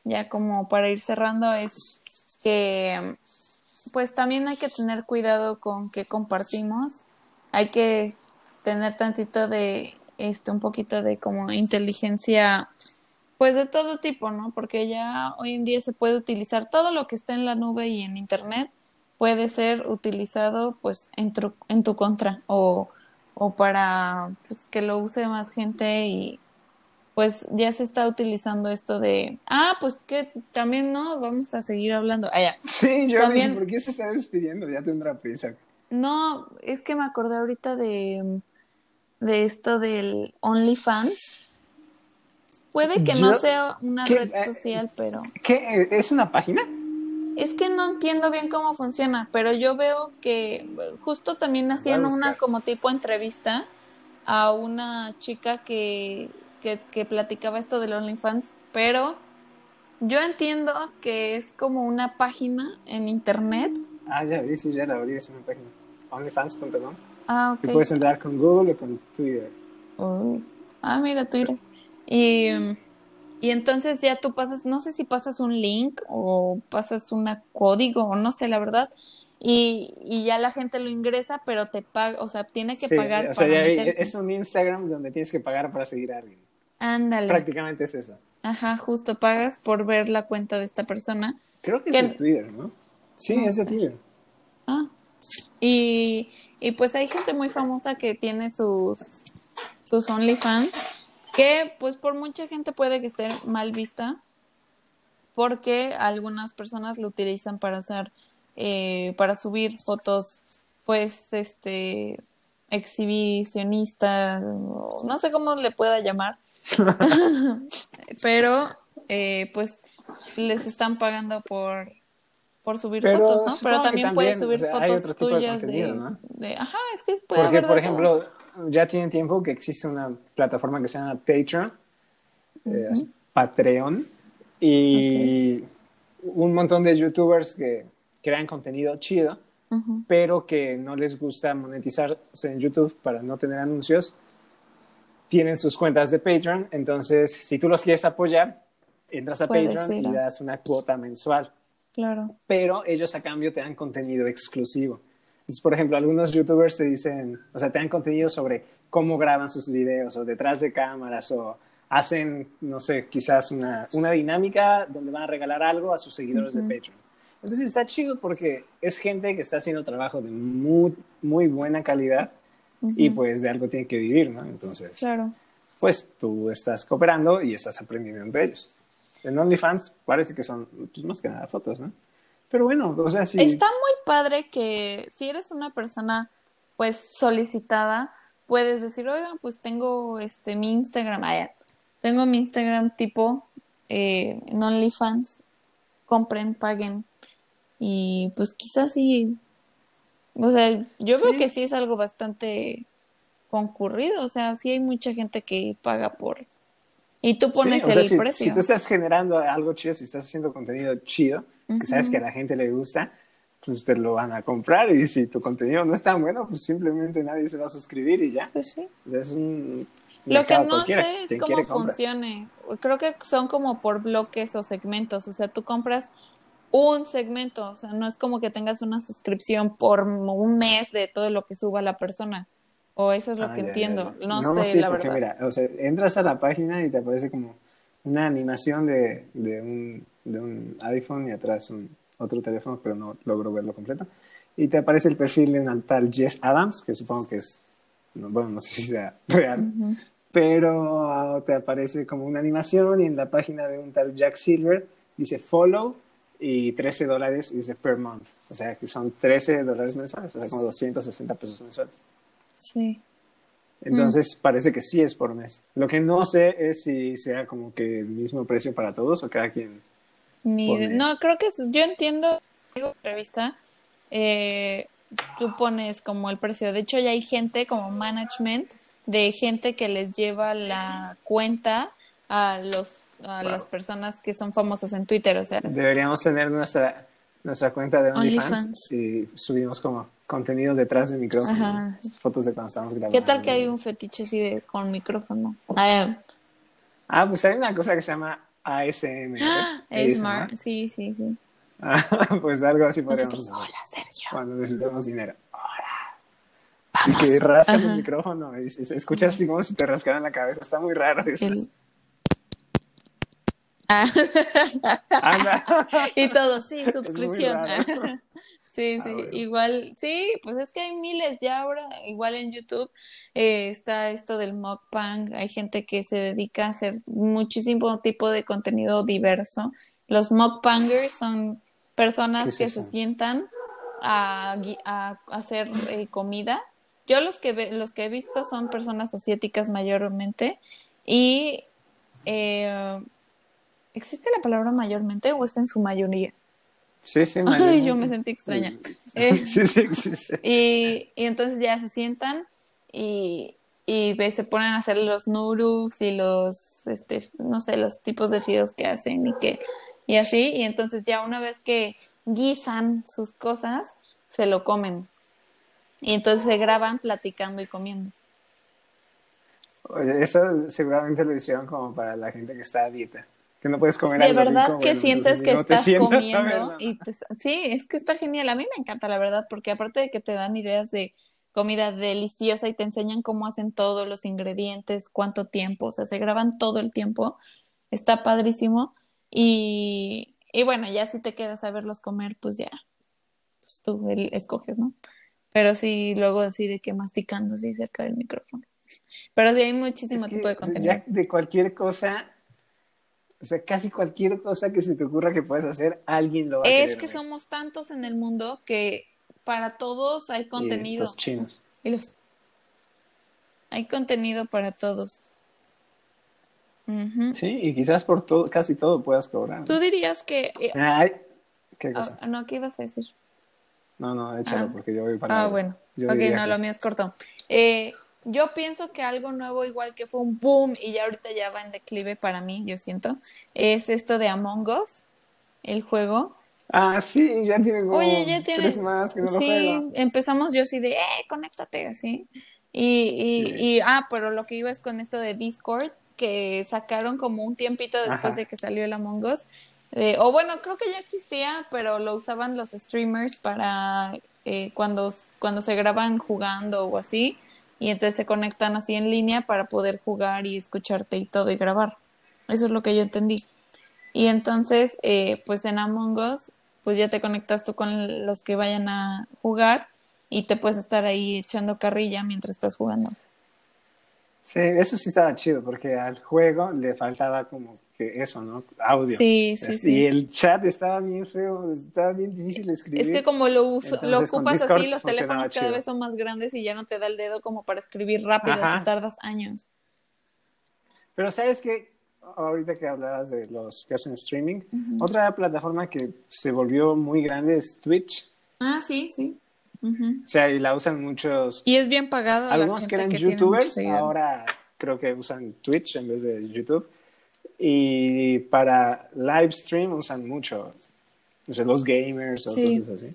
ya como para ir cerrando, es que pues también hay que tener cuidado con qué compartimos. Hay que tener tantito de, este, un poquito de como inteligencia, pues de todo tipo, ¿no? Porque ya hoy en día se puede utilizar todo lo que está en la nube y en internet puede ser utilizado pues en tu, en tu contra o o para pues, que lo use más gente y pues ya se está utilizando esto de, ah, pues que también no, vamos a seguir hablando. Ah, ya. Sí, yo también, ¿por qué se está despidiendo? Ya tendrá prisa. No, es que me acordé ahorita de, de esto del OnlyFans. Puede que no sea una red eh, social, pero... ¿Qué? ¿Es una página? Es que no entiendo bien cómo funciona, pero yo veo que justo también hacían una como tipo entrevista a una chica que, que, platicaba esto del OnlyFans, pero yo entiendo que es como una página en internet. Ah, ya vi, sí, ya la abrí, es una página. OnlyFans.com. Ah, ok. Y puedes entrar con Google o con Twitter. Ah, mira, Twitter. Y y entonces ya tú pasas, no sé si pasas un link o pasas un código o no sé, la verdad. Y, y ya la gente lo ingresa, pero te paga, o sea, tiene que pagar. O sea, es un Instagram donde tienes que pagar para seguir a alguien. Ándale. Prácticamente es eso. Ajá, justo pagas por ver la cuenta de esta persona. Creo que, es de Twitter, ¿no? Sí, es de Twitter. Ah. Y, y pues hay gente muy famosa que tiene sus, sus OnlyFans que pues por mucha gente puede que esté mal vista porque algunas personas lo utilizan para usar eh, para subir fotos pues este exhibicionistas no sé cómo le pueda llamar pero eh, pues les están pagando por por subir fotos, ¿no? Pero también, puedes subir fotos tuyas de, ajá, es que puede Porque, por ejemplo, ya tiene tiempo que existe una plataforma que se llama Patreon, eh, Patreon, y un montón de youtubers que crean contenido chido, pero que no les gusta monetizarse en YouTube para no tener anuncios, tienen sus cuentas de Patreon, entonces si tú los quieres apoyar, entras a Patreon y das una cuota mensual. Claro. Pero ellos a cambio te dan contenido exclusivo. Entonces, por ejemplo, algunos youtubers te dicen, o sea, te dan contenido sobre cómo graban sus videos o detrás de cámaras o hacen, no sé, quizás una, una dinámica donde van a regalar algo a sus seguidores de Patreon. Entonces está chido porque es gente que está haciendo trabajo de muy, muy buena calidad y pues de algo tiene que vivir, ¿no? Entonces, claro. pues tú estás cooperando y estás aprendiendo entre ellos. En OnlyFans parece que son pues, más que nada fotos, ¿no? Pero bueno, o sea, sí. Está muy padre que si eres una persona pues solicitada, puedes decir, oigan, pues tengo este mi Instagram, tengo mi Instagram tipo eh, en OnlyFans, compren, paguen. Y pues quizás sí o sea, yo creo que sí es algo bastante concurrido, o sea, sí hay mucha gente que paga por... Y tú pones el precio. Si tú estás generando algo chido, si estás haciendo contenido chido, que sabes que a la gente le gusta, pues te lo van a comprar y si tu contenido no es tan bueno, pues simplemente nadie se va a suscribir y ya. Pues sí. O sea, es un... Lo que no sé es cómo funcione. Creo que son como por bloques o segmentos. O sea, tú compras un segmento, o sea, no es como que tengas una suscripción por un mes de todo lo que suba la persona. O eso es lo ah, que entiendo. No, sé, la porque verdad. Mira, o sea, entras a la página y te aparece como una animación de, de, un, de un iPhone y atrás un, otro teléfono, pero no logro verlo completo. Y te aparece el perfil de un tal Jess Adams, que supongo que es, bueno, no sé si sea real, pero ah, te aparece como una animación y en la página de un tal Jack Silver dice follow y 13 dólares dice per month. O sea, que son 13 dólares mensuales, o sea, como 260 pesos mensuales. Sí. Entonces parece que sí es por mes. Lo que no sé es si sea como que el mismo precio para todos o cada quien. no, creo que yo entiendo, digo, revista, eh, tú pones como el precio. De hecho, ya hay gente como management de gente que les lleva la cuenta a los a las personas que son famosas en Twitter, o sea. Deberíamos tener nuestra, nuestra cuenta de OnlyFans y subimos como contenido detrás del micrófono, fotos de cuando estamos grabando. ¿Qué tal que hay un fetiche así de con micrófono? Ah, ah pues hay una cosa que se llama ASM. ASMR, sí, sí, sí. Ah, pues algo así podríamos Nosotros, hola, Sergio. Cuando necesitamos dinero. Hola. Vamos. Y que rascas el micrófono y escuchas así como si te rascaran la cabeza. Está muy raro eso. y todo, sí, suscripción. Sí, sí, igual, sí, pues es que hay miles ya ahora, igual en YouTube eh, está esto del mukbang, hay gente que se dedica a hacer muchísimo tipo de contenido diverso. Los mukbangers son personas que se sientan a, hacer eh, comida. Yo los que, los que he visto son personas asiáticas mayormente y eh, ¿Existe la palabra mayormente o es en su mayoría? Sí, sí, Ay, yo me sentí extraña. Eh, sí, sí, existe. Y, y, entonces ya se sientan y, y se ponen a hacer los noodles y los, este, no sé, los tipos de fideos que hacen y que, y así. Y entonces ya una vez que guisan sus cosas, se lo comen. Y entonces se graban platicando y comiendo. Eso seguramente lo hicieron como para la gente que está a dieta que no puedes comer De verdad que sientes que estás comiendo y sí, es que está genial. A mí me encanta, la verdad, porque aparte de que te dan ideas de comida deliciosa y te enseñan cómo hacen todos los ingredientes, cuánto tiempo, o sea, se graban todo el tiempo. Está padrísimo. Y, y bueno, ya si te quedas a verlos comer, pues ya, pues tú escoges, ¿no? Pero sí, luego así de que masticando así cerca del micrófono. Pero sí hay muchísimo tipo de contenido. de cualquier cosa o sea, casi cualquier cosa que se te ocurra que puedes hacer, alguien lo va a hacer. Es que somos tantos en el mundo que para todos hay contenido. los chinos. Y los... Hay contenido para todos. Sí, y quizás por todo, casi todo puedas cobrar. Tú dirías que... Eh, ¿Qué cosa? Ah, no, ¿qué ibas a decir? No, no, échalo, ah. porque yo voy para... Ah, bueno. ok, no, lo mío es corto. Eh, yo pienso que algo nuevo, igual que fue un boom y ya ahorita ya va en declive para mí, yo siento, es esto de Among Us, el juego. Ah, sí, ya tiene como Oye, ya tiene... tres más que no Sí, empezamos yo así de, eh, conéctate, así. Y, y, y, ah, pero lo que iba es con esto de Discord, que sacaron como un tiempito después de que salió el Among Us. o bueno, creo que ya existía, pero lo usaban los streamers para eh, cuando, cuando se graban jugando o así y entonces se conectan así en línea para poder jugar y escucharte y todo y grabar. Eso es lo que yo entendí. Y entonces, eh, pues en Among Us, pues ya te conectas tú con los que vayan a jugar y te puedes estar ahí echando carrilla mientras estás jugando. Sí, eso sí estaba chido, porque al juego le faltaba como que eso, ¿no? Audio. Sí, sí, sí. Y el chat estaba bien feo, estaba bien difícil de escribir. Es que como lo, uso, lo ocupas así, los teléfonos cada vez son más grandes y ya no te da el dedo como para escribir rápido, te tardas años. Pero sabes que ahorita que hablabas de los que hacen streaming, otra plataforma que se volvió muy grande es Twitch. Ah, sí, sí. O sea, y la usan muchos. Y es bien pagado. Algunos que eran youtubers, ahora creo que usan Twitch en vez de YouTube. Y para live stream usan mucho. O sea, los gamers o cosas así.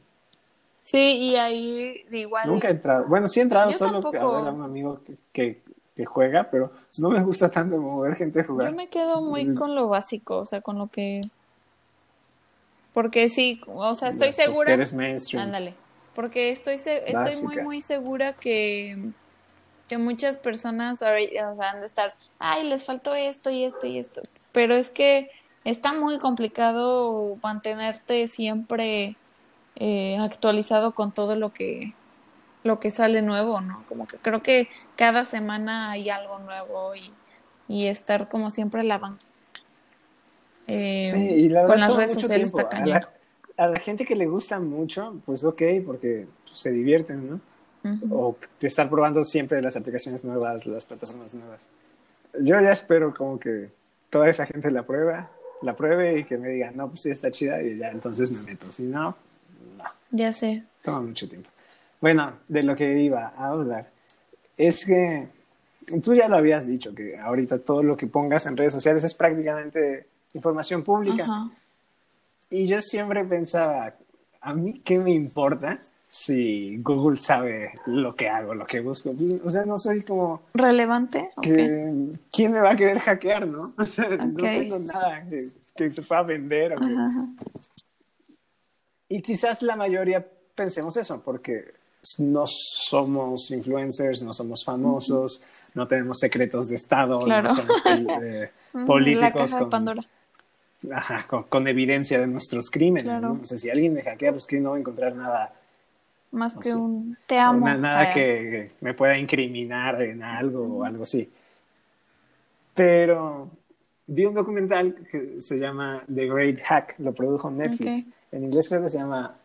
Sí, y ahí igual. Nunca he entrado. Bueno, sí he entrado solo a ver a un amigo que, que, juega, pero no me gusta tanto como ver gente jugar. Yo me quedo muy con lo básico, o sea, con lo que. Porque sí, o sea, estoy segura. Eres mainstream. Ándale porque estoy, estoy muy, muy segura que, que muchas personas van a estar, ay, les faltó esto y esto y esto, pero es que está muy complicado mantenerte siempre eh, actualizado con todo lo que lo que sale nuevo, ¿no? Como que creo que cada semana hay algo nuevo y, y estar como siempre la van eh, sí, y la con las redes sociales está cañón a la gente que le gusta mucho, pues ok, porque se divierten, ¿no? O de estar probando siempre las aplicaciones nuevas, las plataformas nuevas. Yo ya espero como que toda esa gente la prueba, la pruebe y que me diga, no, pues sí está chida y ya entonces me meto. Si no, no. Ya sé. Toma mucho tiempo. Bueno, de lo que iba a hablar es que tú ya lo habías dicho, que ahorita todo lo que pongas en redes sociales es prácticamente información pública. Ajá. Y yo siempre pensaba, ¿a mí qué me importa si Google sabe lo que hago, lo que busco? O sea, no soy como... ¿Relevante? ¿Quién me va a querer hackear, no? O sea, no tengo nada que, se pueda vender. Y quizás la mayoría pensemos eso, porque no somos influencers, no somos famosos, no tenemos secretos de Estado, no somos eh, políticos. La de Pandora ajá, con, evidencia de nuestros crímenes. ¿no? O sea, si alguien me hackea, pues que no va a encontrar nada. Más que un te amo. nada que me pueda incriminar en algo o algo así. Pero vi un documental que se llama The Great Hack, lo produjo Netflix. En inglés creo que se llama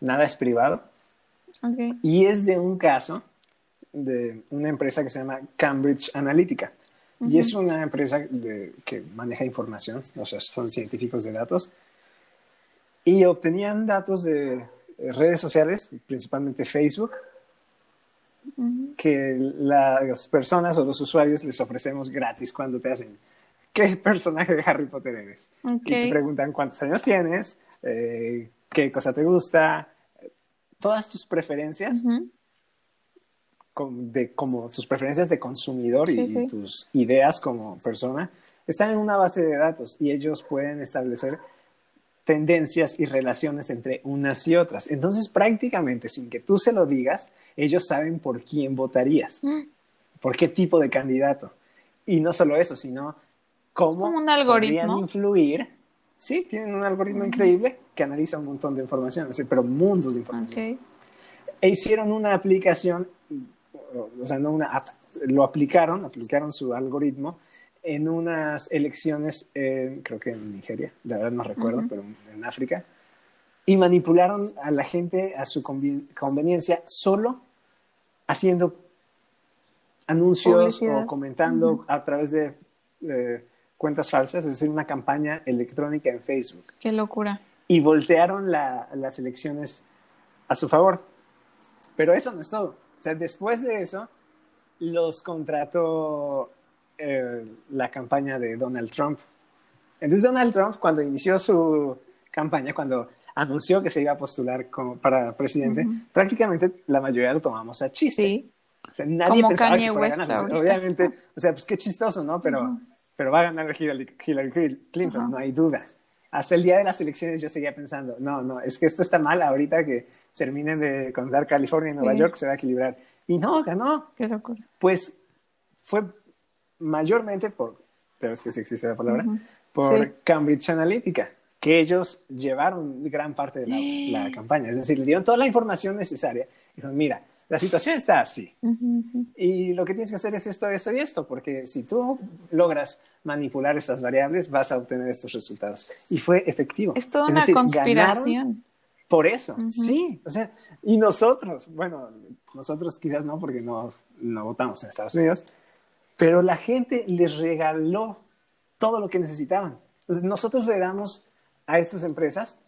Nada es privado. Y es de un caso de una empresa que se llama Cambridge Analytica. Y es una empresa que maneja información, o sea, son científicos de datos. Y obtenían datos de redes sociales, principalmente Facebook, que las personas o los usuarios les ofrecemos gratis cuando te hacen, ¿qué personaje de Harry Potter eres? Y te preguntan cuántos años tienes, eh, qué cosa te gusta, todas tus preferencias de como tus preferencias de consumidor y, tus ideas como persona están en una base de datos y ellos pueden establecer tendencias y relaciones entre unas y otras. Entonces, prácticamente sin que tú se lo digas, ellos saben por quién votarías, mm. por qué tipo de candidato. Y no solo eso, sino cómo un algoritmo. influir. Sí, tienen un algoritmo increíble que analiza un montón de información, pero mundos de información. E hicieron una aplicación o sea, no una app, lo aplicaron, aplicaron su algoritmo en unas elecciones, creo que en Nigeria, la verdad no recuerdo, pero en África, y manipularon a la gente a su conveniencia solo haciendo anuncios o comentando a través de cuentas falsas, es decir, una campaña electrónica en Facebook. Qué locura. Y voltearon las elecciones a su favor. Pero eso no es todo. O sea, después de eso, los contrató eh, la campaña de Donald Trump. Entonces Donald Trump, cuando inició su campaña, cuando anunció que se iba a postular como para presidente, prácticamente la mayoría lo tomamos a chiste. Sí. O sea, nadie pensaba que fuera a ganar. Obviamente, o sea, pues qué chistoso, ¿no? Pero, pero va a ganar Hillary, Hillary Clinton, no hay duda. Hasta el día de las elecciones yo seguía pensando, no, no, es que esto está mal ahorita que terminen de contar California y Nueva York, se va a equilibrar. Y no, ganó. Qué locura. Pues fue mayormente por, pero es que sí existe la palabra, por Cambridge Analytica, que ellos llevaron gran parte de la, campaña. Es decir, le dieron toda la información necesaria. Dijeron, mira, la situación está así. Y lo que tienes que hacer es esto, eso y esto, porque si tú logras manipular estas variables, vas a obtener estos resultados. Y fue efectivo. Es toda una conspiración. Por eso, sí. O sea, y nosotros, bueno, nosotros quizás no, porque no, no votamos en Estados Unidos, pero la gente les regaló todo lo que necesitaban. Entonces, nosotros le damos a estas empresas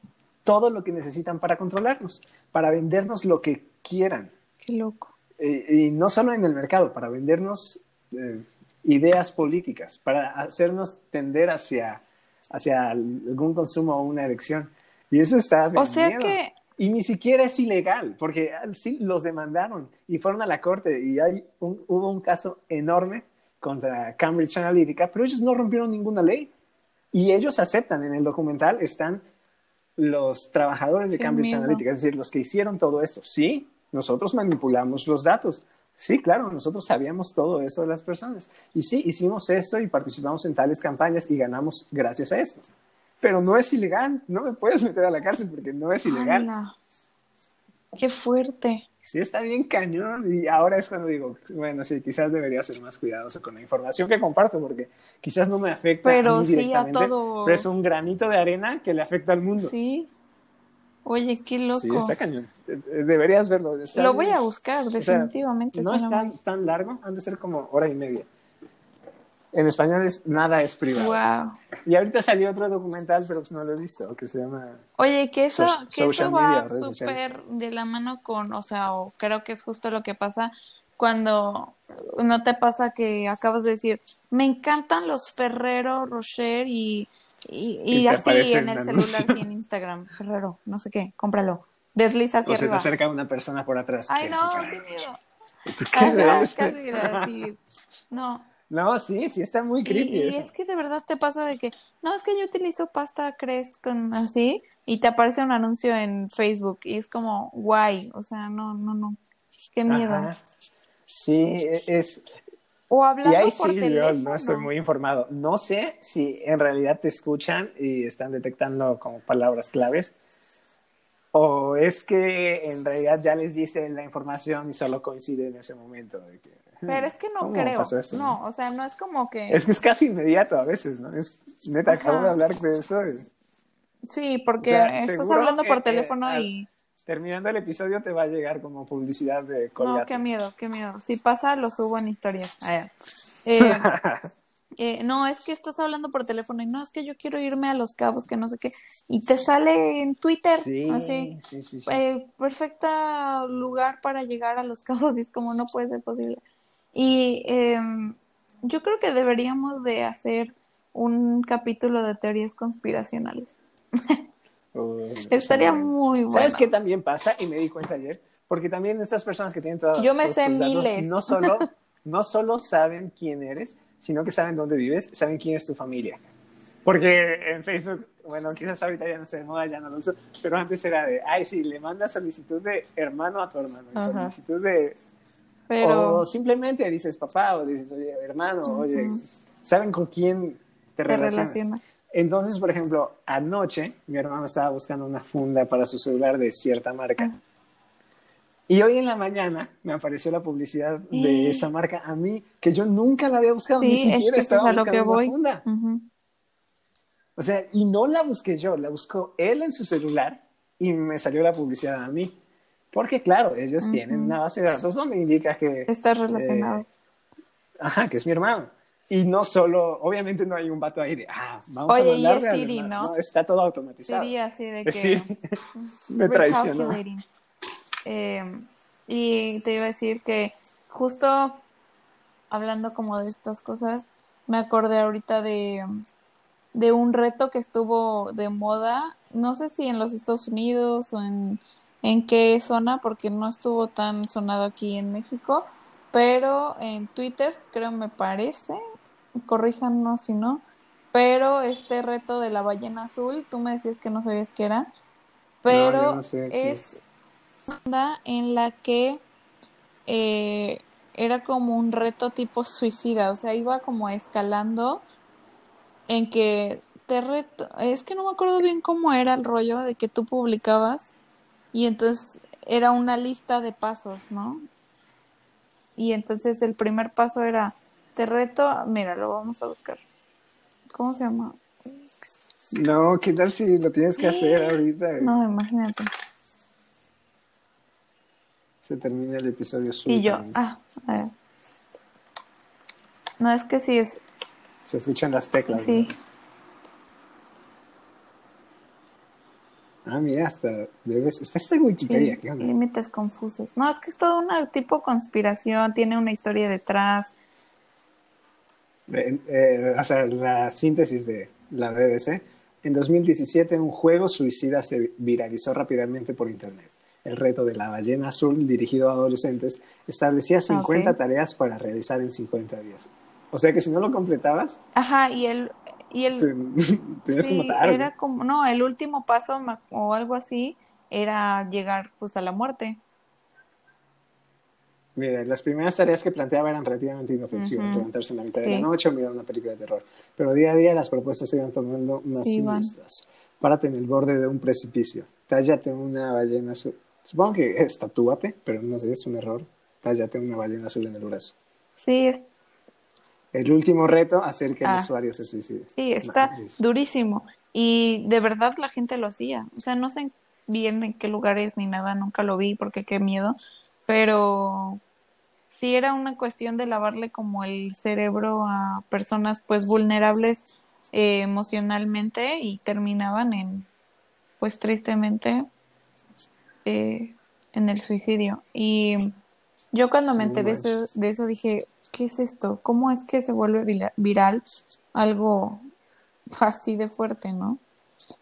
todo lo que necesitan para controlarnos, para vendernos lo que quieran. Qué loco. Eh, y no solo en el mercado, para vendernos eh, ideas políticas, para hacernos tender hacia, hacia algún consumo o una elección. Y eso está... O sea que... Y ni siquiera es ilegal, porque ah, sí los demandaron y fueron a la corte y hay hubo un caso enorme contra Cambridge Analytica, pero ellos no rompieron ninguna ley. Y ellos aceptan, en el documental están los trabajadores de Cambridge Analytica, es decir, los que hicieron todo eso. Sí, nosotros manipulamos los datos. Sí, claro, nosotros sabíamos todo eso de las personas. Y sí, hicimos esto y participamos en tales campañas y ganamos gracias a esto. Pero no es ilegal, no me puedes meter a la cárcel porque no es ilegal. Qué fuerte sí está bien cañón. Y ahora es cuando digo, bueno, sí, quizás debería ser más cuidadoso con la información que comparto, porque quizás no me afecta pero a mí sí, a todo. pero es un granito de arena que le afecta al mundo. Sí. Oye, qué loco. Sí, está cañón. Eh, eh, deberías verlo. Lo voy a buscar, definitivamente. no es tan, tan largo, han de ser como hora y media. En español es Nada es privado. Wow. Y ahorita salió otro documental, pero pues no lo he visto, que se llama... Oye, que eso, que eso va súper de la mano con, o sea, o creo que es justo lo que pasa cuando no te pasa que acabas de decir, me encantan los Ferrero Rocher y, y, así en el celular y en Instagram, Ferrero, no sé qué, cómpralo. Desliza hacia o se te acerca una persona por atrás. Ay, no, qué miedo. ¿Qué? casi No, no, sí, sí está muy creepy. Y, es que de verdad te pasa de que, no, es que yo utilizo pasta Crest con así y te aparece un anuncio en Facebook y es como, guay, o sea, no, no, no, qué miedo. Sí, e, es... O hablando y ahí por sí, yo no estoy muy informado. No sé si en realidad te escuchan y están detectando como palabras claves o es que en realidad ya les diste la información y solo coincide en ese momento. De que, pero es que no creo. no, o sea, no es como que. Es que es casi inmediato a veces, ¿no? Es neta, acabo de hablar de eso. Sí, porque estás hablando por teléfono y. Terminando el episodio te va a llegar como publicidad de Colgate. No, qué miedo, qué miedo. Si pasa, lo subo en historias. Eh, eh, no, es que estás hablando por teléfono y no, es que yo quiero irme a Los Cabos, que no sé qué. Y te sale en Twitter. Sí, así. Sí, sí, sí. Eh, perfecta lugar para llegar a Los Cabos y es como no puede ser posible. Y em, yo creo que deberíamos de hacer un capítulo de teorías conspiracionales. Estaría muy bueno. ¿Sabes qué también pasa? Y me di cuenta ayer. Porque también estas personas que tienen todas Yo me sé miles. no solo, no solo saben quién eres, sino que saben dónde vives, saben quién es tu familia. Porque en Facebook, bueno, quizás ahorita ya no está de moda, ya no lo uso, pero antes era de, ay, sí, le manda solicitud de hermano a tu hermano, solicitud de o simplemente dices papá o dices, oye, hermano, oye, ¿saben con quién te, relacionas? Entonces, por ejemplo, anoche mi hermano estaba buscando una funda para su celular de cierta marca. Ah. Y hoy en la mañana me apareció la publicidad de esa marca a mí, que yo nunca la había buscado, ni siquiera estaba buscando una funda. O sea, y no la busqué yo, la buscó él en su celular y me salió la publicidad a mí. Porque claro, ellos tienen una base de datos donde indica que... Estás relacionado. Eh, ajá, que es mi hermano. Y no solo, obviamente no hay un vato ahí de, ah, vamos a mandarle y es Siri, ¿no? Está todo automatizado. Siri así de que... Sí, me traicionó. Eh, y te iba a decir que justo hablando como de estas cosas, me acordé ahorita de, de un reto que estuvo de moda, no sé si en los Estados Unidos o en, en qué zona, porque no estuvo tan sonado aquí en México, pero en Twitter, creo me parece, corríjanos si no, pero este reto de la ballena azul, tú me decías que no sabías qué era, pero es una en la que eh, era como un reto tipo suicida, o sea, iba como escalando en que te reto, es que no me acuerdo bien cómo era el rollo de que tú publicabas y entonces era una lista de pasos, ¿no? Y entonces el primer paso era, te reto, mira, lo vamos a buscar. ¿Cómo se llama? No, ¿qué tal si lo tienes que hacer ahorita? No, imagínate. Se termina el episodio suyo. Y yo, ah, a ver. No, es que sí es. Se escuchan las teclas. Sí. Ah, mira, hasta debes. Está esta Wikipedia, sí, ¿qué onda? Límites confusos. No, es que es todo una tipo conspiración, tiene una historia detrás. Eh, o sea, la síntesis de la BBC. En 2017, un juego suicida se viralizó rápidamente por Internet. El reto de la ballena azul, dirigido a adolescentes, establecía 50 tareas para realizar en 50 días. O sea que si no lo completabas. Ajá, y el, y el, sí, Era como, no, el último paso o algo así era llegar pues a la muerte. Mira, las primeras tareas que planteaba eran relativamente inofensivas, levantarse en la mitad de la noche o mirar una película de terror. Pero día a día las propuestas se iban tomando más siniestras. Párate en el borde de un precipicio, tállate una ballena azul. Supongo que estatúate, pero no sé, es un error. Tállate una ballena azul en el brazo. Sí, es el último reto, hacer que el ah. usuario se suicide. Sí, está durísimo. Y de verdad la gente lo hacía. O sea, no sé bien en qué lugares ni nada, nunca lo vi porque qué miedo. Pero sí era una cuestión de lavarle como el cerebro a personas pues vulnerables eh, emocionalmente y terminaban en, pues tristemente, eh, en el suicidio. Y yo cuando me enteré de eso dije, ¿qué es esto? ¿Cómo es que se vuelve viral algo así de fuerte, no?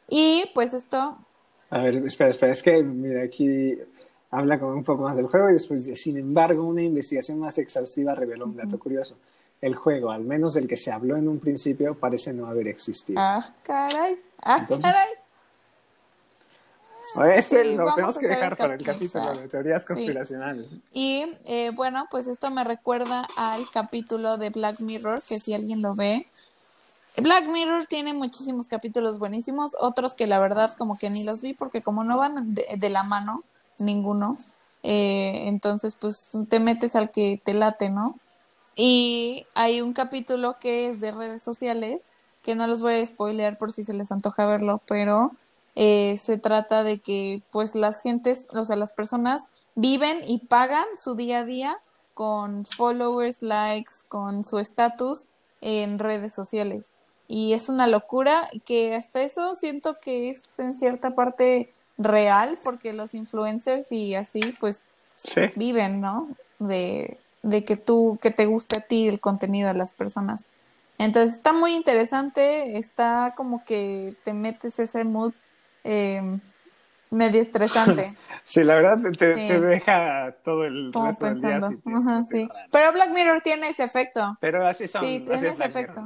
Y pues esto... A ver, espera, espera, es que mira, aquí habla como un poco más del juego y después dice, sin embargo, una investigación más exhaustiva reveló un dato curioso. El juego, al menos del que se habló en un principio, parece no haber existido. Ah, caray. Ah, caray. Este lo tenemos que dejar para el capítulo de teorías conspiracionales. Y eh, bueno, pues esto me recuerda al capítulo de Black Mirror, que si alguien lo ve. Black Mirror tiene muchísimos capítulos buenísimos, otros que la verdad como que ni los vi porque como no van de, la mano, ninguno, eh, entonces pues te metes al que te late, ¿no? Y hay un capítulo que es de redes sociales, que no los voy a spoilear por si se les antoja verlo, pero eh, se trata de que pues las gentes, o sea, las personas viven y pagan su día a día con followers, likes, con su estatus en redes sociales. Y es una locura que hasta eso siento que es en cierta parte real porque los influencers y así pues viven, ¿no? De, de que tú, que te guste a ti el contenido de las personas. Entonces está muy interesante, está como que te metes ese mood eh, medio estresante. sí, la verdad te, deja todo el resto del día. sí. Pero Black Mirror tiene ese efecto. Pero así son. Sí, tiene ese efecto.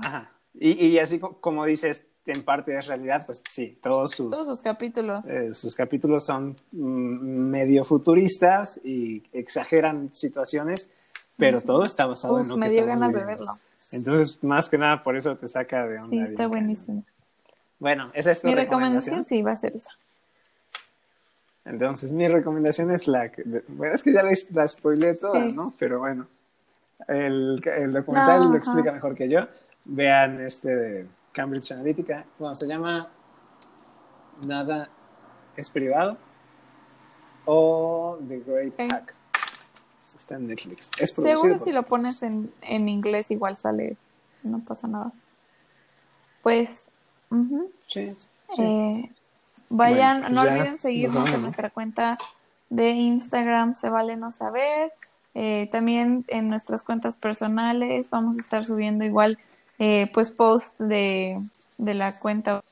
Y, y, así como dices, en parte es realidad, pues sí, todos sus, todos sus capítulos. Eh, sus capítulos son mm, medio futuristas y exageran situaciones, pero todo está basado en lo me dio ganas de verlo. Entonces, más que nada, por eso te saca de onda. Sí, está buenísimo. Bueno, esa es tu mi recomendación. sí va a ser esa. Entonces, mi recomendación es la que, bueno, es que ya la, spoilé toda, ¿no? Pero bueno, el, el documental lo explica mejor que yo. Vean este de Cambridge Analytica. Bueno, se llama Nada es privado o The Great Hack. Está en Netflix. Seguro si lo pones en, en inglés igual sale, no pasa nada. Pues sí, eh, vayan, pues no olviden seguirnos en nuestra cuenta de Instagram, se vale no saber. Eh, también en nuestras cuentas personales vamos a estar subiendo igual eh, pues post de, de la cuenta,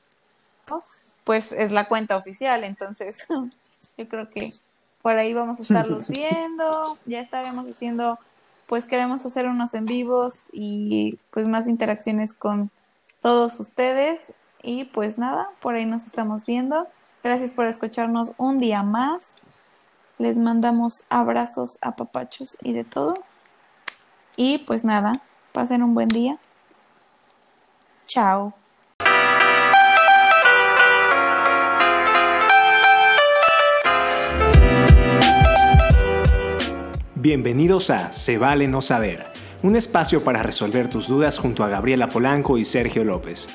pues es la cuenta oficial, entonces yo creo que por ahí vamos a estarlos viendo, ya estaremos haciendo, pues queremos hacer unos en vivos y pues más interacciones con todos ustedes y pues nada, por ahí nos estamos viendo. Gracias por escucharnos un día más. Les mandamos abrazos, a papachos y de todo. Y pues nada, pasen un buen día. Chao. Bienvenidos a Se vale no saber, un espacio para resolver tus dudas junto a Gabriela Polanco y Sergio López.